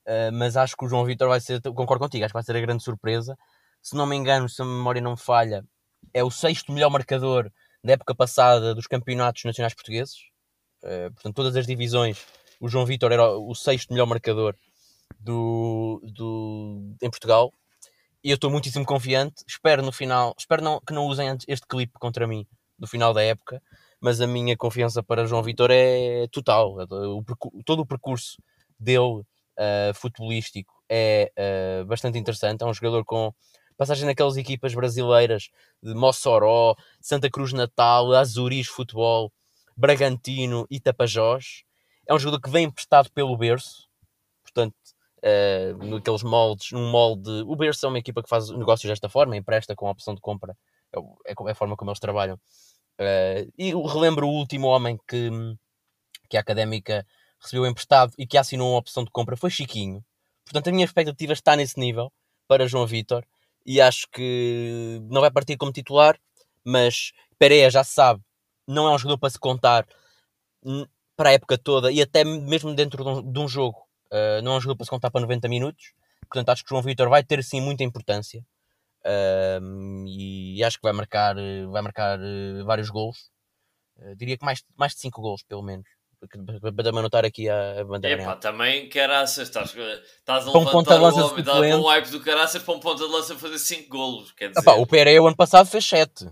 uh, mas acho que o João Vitor vai ser, concordo contigo, acho que vai ser a grande surpresa. Se não me engano, se a memória não me falha, é o sexto melhor marcador da época passada dos campeonatos nacionais portugueses. Uh, portanto, todas as divisões, o João Vitor era o sexto melhor marcador do, do, em Portugal. E eu estou muitíssimo confiante. Espero no final, espero não, que não usem este clipe contra mim no final da época, mas a minha confiança para João Vitor é total. O, todo o percurso dele uh, futebolístico é uh, bastante interessante. É um jogador com passagem naquelas equipas brasileiras de Mossoró, Santa Cruz Natal, Azuris Futebol, Bragantino e Tapajós. É um jogador que vem emprestado pelo berço, portanto, uh, naqueles moldes, num molde. O Berço é uma equipa que faz negócios desta forma, empresta com a opção de compra, é, é, é a forma como eles trabalham. Uh, e relembro o último homem que, que a académica recebeu emprestado e que assinou uma opção de compra foi Chiquinho. Portanto, a minha expectativa está nesse nível para João Vitor e acho que não vai partir como titular, mas Pereira já sabe, não é um jogador para se contar para a época toda e até mesmo dentro de um, de um jogo Uh, não é um jogo para se contar para 90 minutos. Portanto, acho que João Vitor vai ter sim muita importância. E acho que vai marcar, vai marcar uh, vários gols. diria que mais, mais de 5 gols, pelo menos. Para também anotar aqui a, bandeira. Epá, também caraças, estás, estás a um levantar o homem, dá um hype do caraças para um ponta de lança fazer 5 golos. Quer dizer... Epá, o Pereira o ano passado fez 7.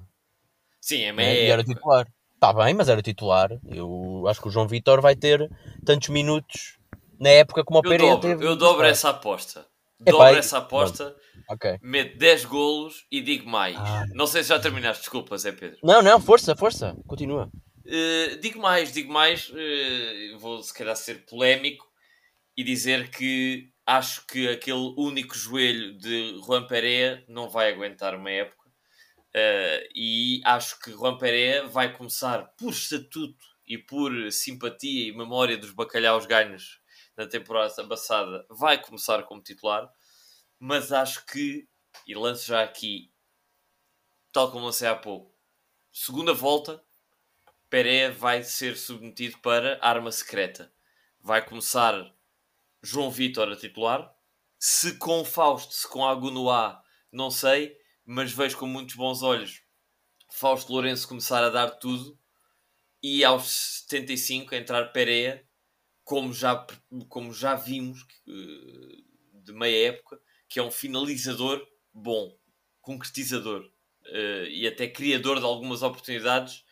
Sim, é meia. É, e era titular. Está bem, mas era titular. Eu acho que o João Vitor vai ter tantos minutos na época como o Pereira teve. Eu dobro essa aposta. É dobro essa aposta, okay. meto 10 golos e digo mais. Ah. Não sei se já terminaste, desculpa, Zé Pedro. Não, não, força, força, continua. Uh, digo mais, digo mais, uh, vou se calhar ser polémico e dizer que acho que aquele único joelho de Juan Pereira não vai aguentar uma época. Uh, e acho que Juan Pereira vai começar por estatuto e por simpatia e memória dos bacalhaus ganhos na temporada passada vai começar como titular, mas acho que, e lanço já aqui, tal como lancei há pouco, segunda volta, Pereira vai ser submetido para arma secreta. Vai começar João Vitor a titular. Se com Fausto, se com Agunoá, não sei, mas vejo com muitos bons olhos Fausto Lourenço começar a dar tudo e aos 75 entrar Pereira como já, como já vimos eh, de meia época, que é um finalizador bom, concretizador uh, e até criador de algumas oportunidades.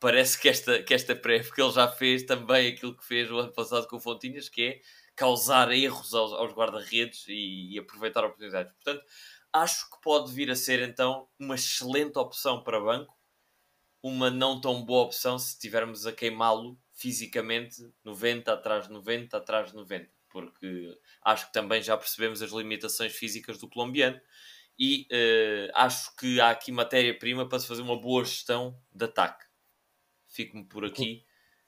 Parece que esta, que esta pré-época ele já fez também aquilo que fez o ano passado com o Fontinhas, que é causar erros aos, aos guarda-redes e, e, aproveitar oportunidades. Portanto, acho que pode vir a ser então uma excelente opção para banco, uma não tão boa opção se estivermos a queimá-lo fisicamente 90 atrás de 90 atrás de 90, porque acho que também já percebemos as limitações físicas do colombiano e uh, acho que há aqui matéria-prima para se fazer uma boa gestão de ataque. Fico-me por aqui.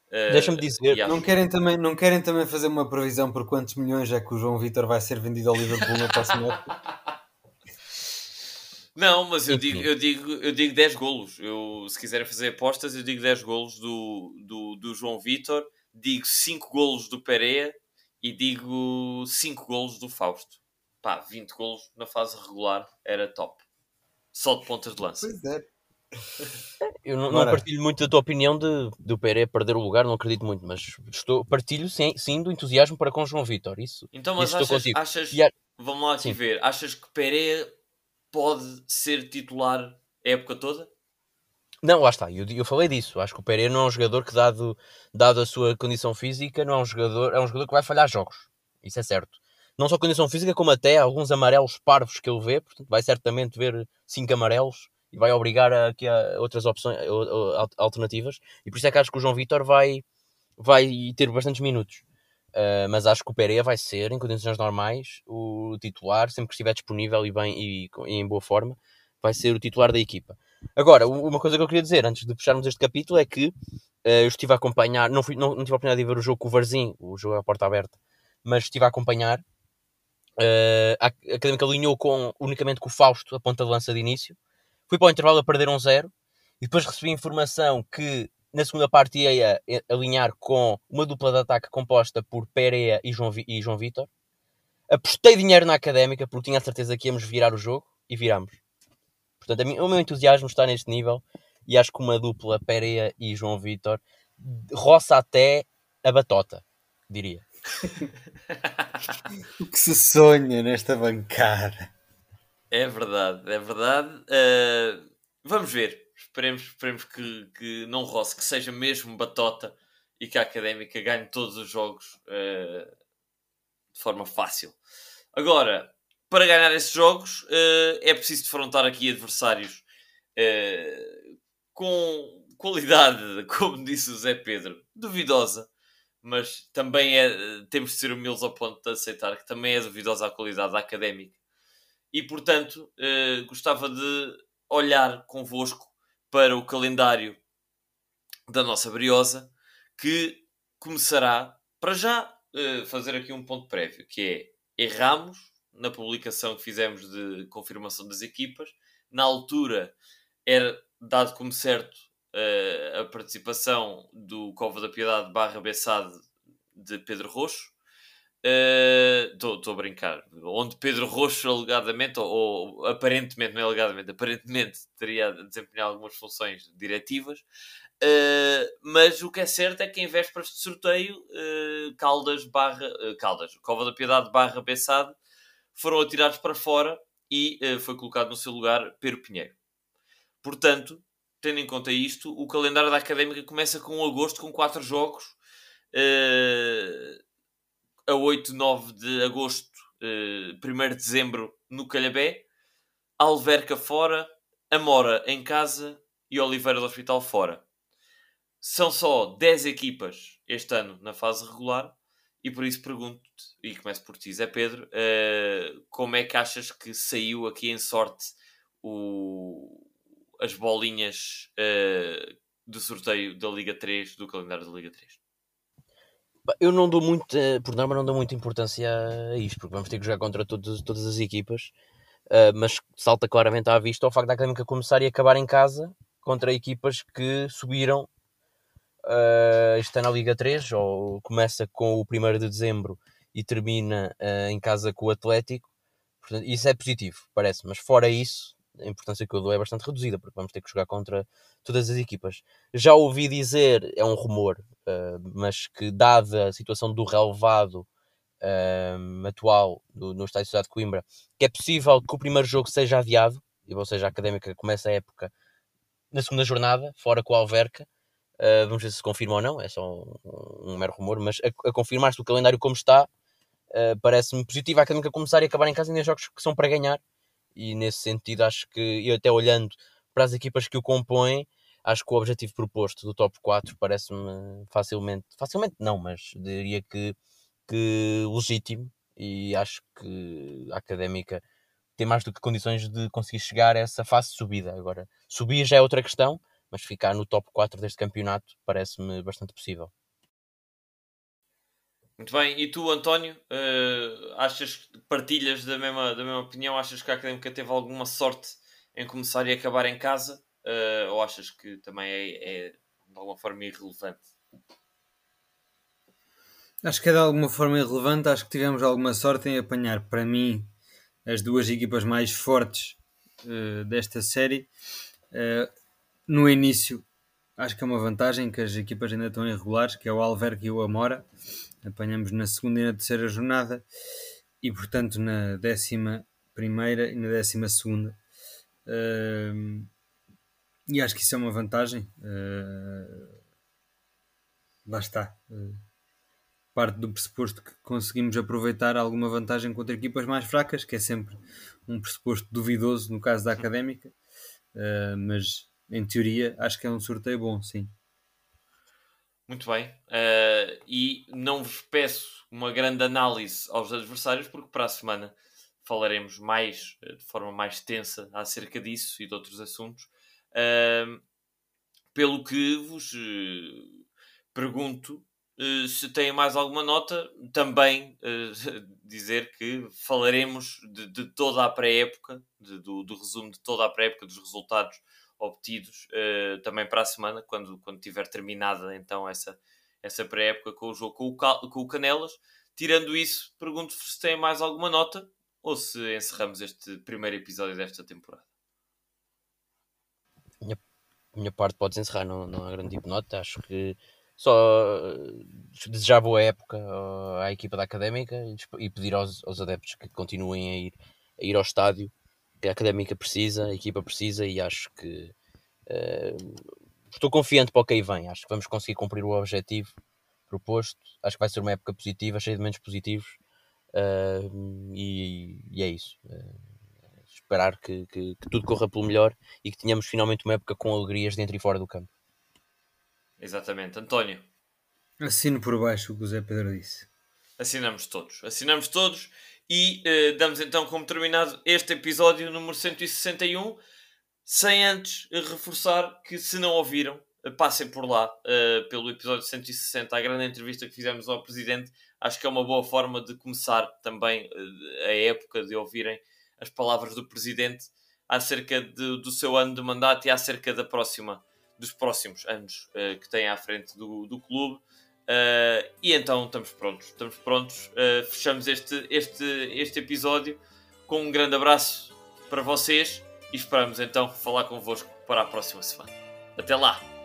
Uh, Deixa-me dizer, acho... não, querem também, não querem também fazer uma previsão por quantos milhões é que o João Vitor vai ser vendido ao Liverpool na próxima época? Não, mas eu digo, eu digo, eu digo 10 golos. Eu, se quiserem fazer apostas, eu digo 10 golos do, do, do João Vitor, digo 5 golos do Pereira e digo 5 golos do Fausto. Pá, 20 golos na fase regular era top. Só de pontas de lança. Pois é. Eu não, não, partilho muito da tua opinião de, de o Pereira perder o lugar, não acredito muito, mas estou, partilho sim, sim do entusiasmo para com João Vitor. Isso, então, mas isso achas, achas vamos lá aqui ver, achas que Pereira pode ser titular a época toda? Não, lá está, eu, eu falei disso. Acho que o Pereira não é um jogador que, dado, dado a sua condição física, não é um jogador, é um jogador que vai falhar jogos. Isso é certo. não só condição física, como até alguns amarelos parvos que ele vê, portanto, vai certamente ver cinco amarelos e vai obrigar a, aqui a outras opções, alternativas, e por isso é que acho que o João Vitor vai, vai ter bastantes minutos. Uh, mas acho que o Pereira vai ser, em condições normais, o titular, sempre que estiver disponível e, bem, e, e em boa forma, vai ser o titular da equipa. Agora, uma coisa que eu queria dizer antes de fecharmos este capítulo é que uh, eu estive a acompanhar, não, fui, não, não tive a oportunidade de ver o jogo com o Varzim, o jogo à porta aberta, mas estive a acompanhar. Uh, a Académica alinhou com, unicamente com o Fausto, a ponta de lança de início. Fui para o intervalo a perder um zero e depois recebi informação que na segunda parte ia alinhar com uma dupla de ataque composta por Pereira e João, e João Vitor. Apostei dinheiro na académica porque tinha a certeza que íamos virar o jogo e viramos. Portanto, o meu entusiasmo está neste nível e acho que uma dupla Pereira e João Vitor roça até a batota, diria. o que se sonha nesta bancada. É verdade, é verdade. Uh, vamos ver. Esperemos, esperemos que, que não roce, que seja mesmo batota e que a Académica ganhe todos os jogos uh, de forma fácil. Agora, para ganhar esses jogos, uh, é preciso defrontar aqui adversários com qualidade, como disse o Zé Pedro, duvidosa, mas também é, temos de ser humildes ao ponto de aceitar que também é duvidosa a qualidade da académica. E portanto, gostava de olhar convosco para o calendário da nossa Briosa, que começará, para já, uh, fazer aqui um ponto prévio, que é, erramos na publicação que fizemos de confirmação das equipas, na altura era dado como certo uh, a participação do Cova da Piedade barra Bessade de Pedro Roxo, Estou uh, a brincar. Onde Pedro Roxo, alegadamente, ou, ou, aparentemente, não é alegadamente, aparentemente teria desempenhado algumas funções diretivas. Uh, mas o que é certo é que em vésperas de sorteio, uh, Caldas barra. Caldas, Cova da Piedade barra Bessade foram atirados para fora e foi colocado no seu lugar Pedro Pinheiro. Portanto, tendo em conta isto, o calendário da Académica começa com agosto com quatro jogos. Uh, a 8, 9 de agosto, uh, eh, 1 de dezembro no Calhabé, Alverca fora, Amora em casa e Oliveira do Hospital fora. São só 10 equipas este ano na fase regular e por isso pergunto-te, e começo por ti, Zé Pedro, uh, como é que achas que saiu aqui em sorte o, as bolinhas uh, do sorteio da Liga 3, do calendário da Liga 3? Eu não dou muito, por norma, não dou muita importância a isto, porque vamos ter que jogar contra todos, todas as equipas, uh, mas salta claramente à vista o facto da Académica começar e acabar em casa contra equipas que subiram uh, este ano na Liga 3, ou começa com o 1 de dezembro e termina uh, em casa com o Atlético. Portanto, isso é positivo, parece, mas fora isso, a importância que eu dou é bastante reduzida, porque vamos ter que jogar contra todas as equipas. Já ouvi dizer, é um rumor, uh, mas que dada a situação do relevado uh, atual do, no Estádio de Cidade de Coimbra, que é possível que o primeiro jogo seja adiado, ou seja, a Académica começa a época na segunda jornada, fora com a Alverca. Uh, vamos ver se se confirma ou não, é só um, um mero rumor, mas a, a confirmar-se o calendário como está, uh, parece-me positivo a Académica começar e acabar em casa em jogos que são para ganhar e nesse sentido acho que, e até olhando para as equipas que o compõem, acho que o objetivo proposto do top 4 parece-me facilmente, facilmente não, mas diria que, que legítimo e acho que a académica tem mais do que condições de conseguir chegar a essa fase de subida. Agora, subir já é outra questão, mas ficar no top 4 deste campeonato parece-me bastante possível. Muito bem, e tu, António, uh, achas partilhas da mesma, da mesma opinião? Achas que a académica teve alguma sorte em começar e acabar em casa? Uh, ou achas que também é, é, de alguma forma irrelevante? Acho que é de alguma forma irrelevante. Acho que tivemos alguma sorte em apanhar, para mim, as duas equipas mais fortes uh, desta série. no início, acho que é uma vantagem que as equipas ainda estão irregulares, que é o Alverque e o Amora apanhamos na segunda e na terceira jornada e portanto na décima primeira e na décima segunda. Uh, e acho que isso é uma vantagem. Uh, lá está. Uh, parte do pressuposto que conseguimos aproveitar alguma vantagem contra equipas mais fracas, que é sempre um pressuposto duvidoso no caso da académica, uh, mas em teoria acho que é um sorteio bom, sim. Muito bem. Uh, e não vos peço uma grande análise aos adversários, porque para a semana falaremos mais, de forma mais tensa, acerca disso e de outros assuntos. Uh, pelo que vos uh, pergunto se têm mais alguma nota, também dizer que falaremos de, de toda a pré-época, do, do, resumo de toda a pré-época, dos resultados obtidos, também para a semana, quando, quando tiver terminada então essa, essa pré-época com o jogo com o, com o Canelas. Tirando isso, pergunto-vos se têm mais alguma nota ou se encerramos este primeiro episódio desta temporada minha parte podes encerrar, não, não há grande tipo nota. Acho que só eh, desejar boa época à equipa da Académica e pedir aos, aos adeptos que continuem a ir, a ir ao estádio, que a Académica precisa, a equipa precisa e acho que uh, estou confiante para o que aí vem. Acho que vamos conseguir cumprir o objetivo proposto. Acho que vai ser uma época positiva, cheia de momentos positivos uh, e, e, é isso. Uh, esperar que, que, que, tudo corra pelo melhor e que tenhamos finalmente uma época com alegrias dentro e fora do campo. Exatamente. António. Assino por baixo o que o Zé Pedro disse. Assinamos todos. Assinamos todos e uh, damos então como terminado este episódio número 161, sem antes reforçar que se não ouviram, eh, passem por lá uh, pelo episódio 160, a grande entrevista que fizemos ao Presidente. Acho que é uma boa forma de começar também uh, a época de ouvirem as palavras do presidente acerca de, do seu ano de mandato e acerca da próxima, dos próximos anos uh, que tem à frente do, do clube. Uh, e então estamos prontos, estamos prontos. Uh, fechamos este, este, este episódio com um grande abraço para vocês e esperamos então falar convosco para a próxima semana. Até lá!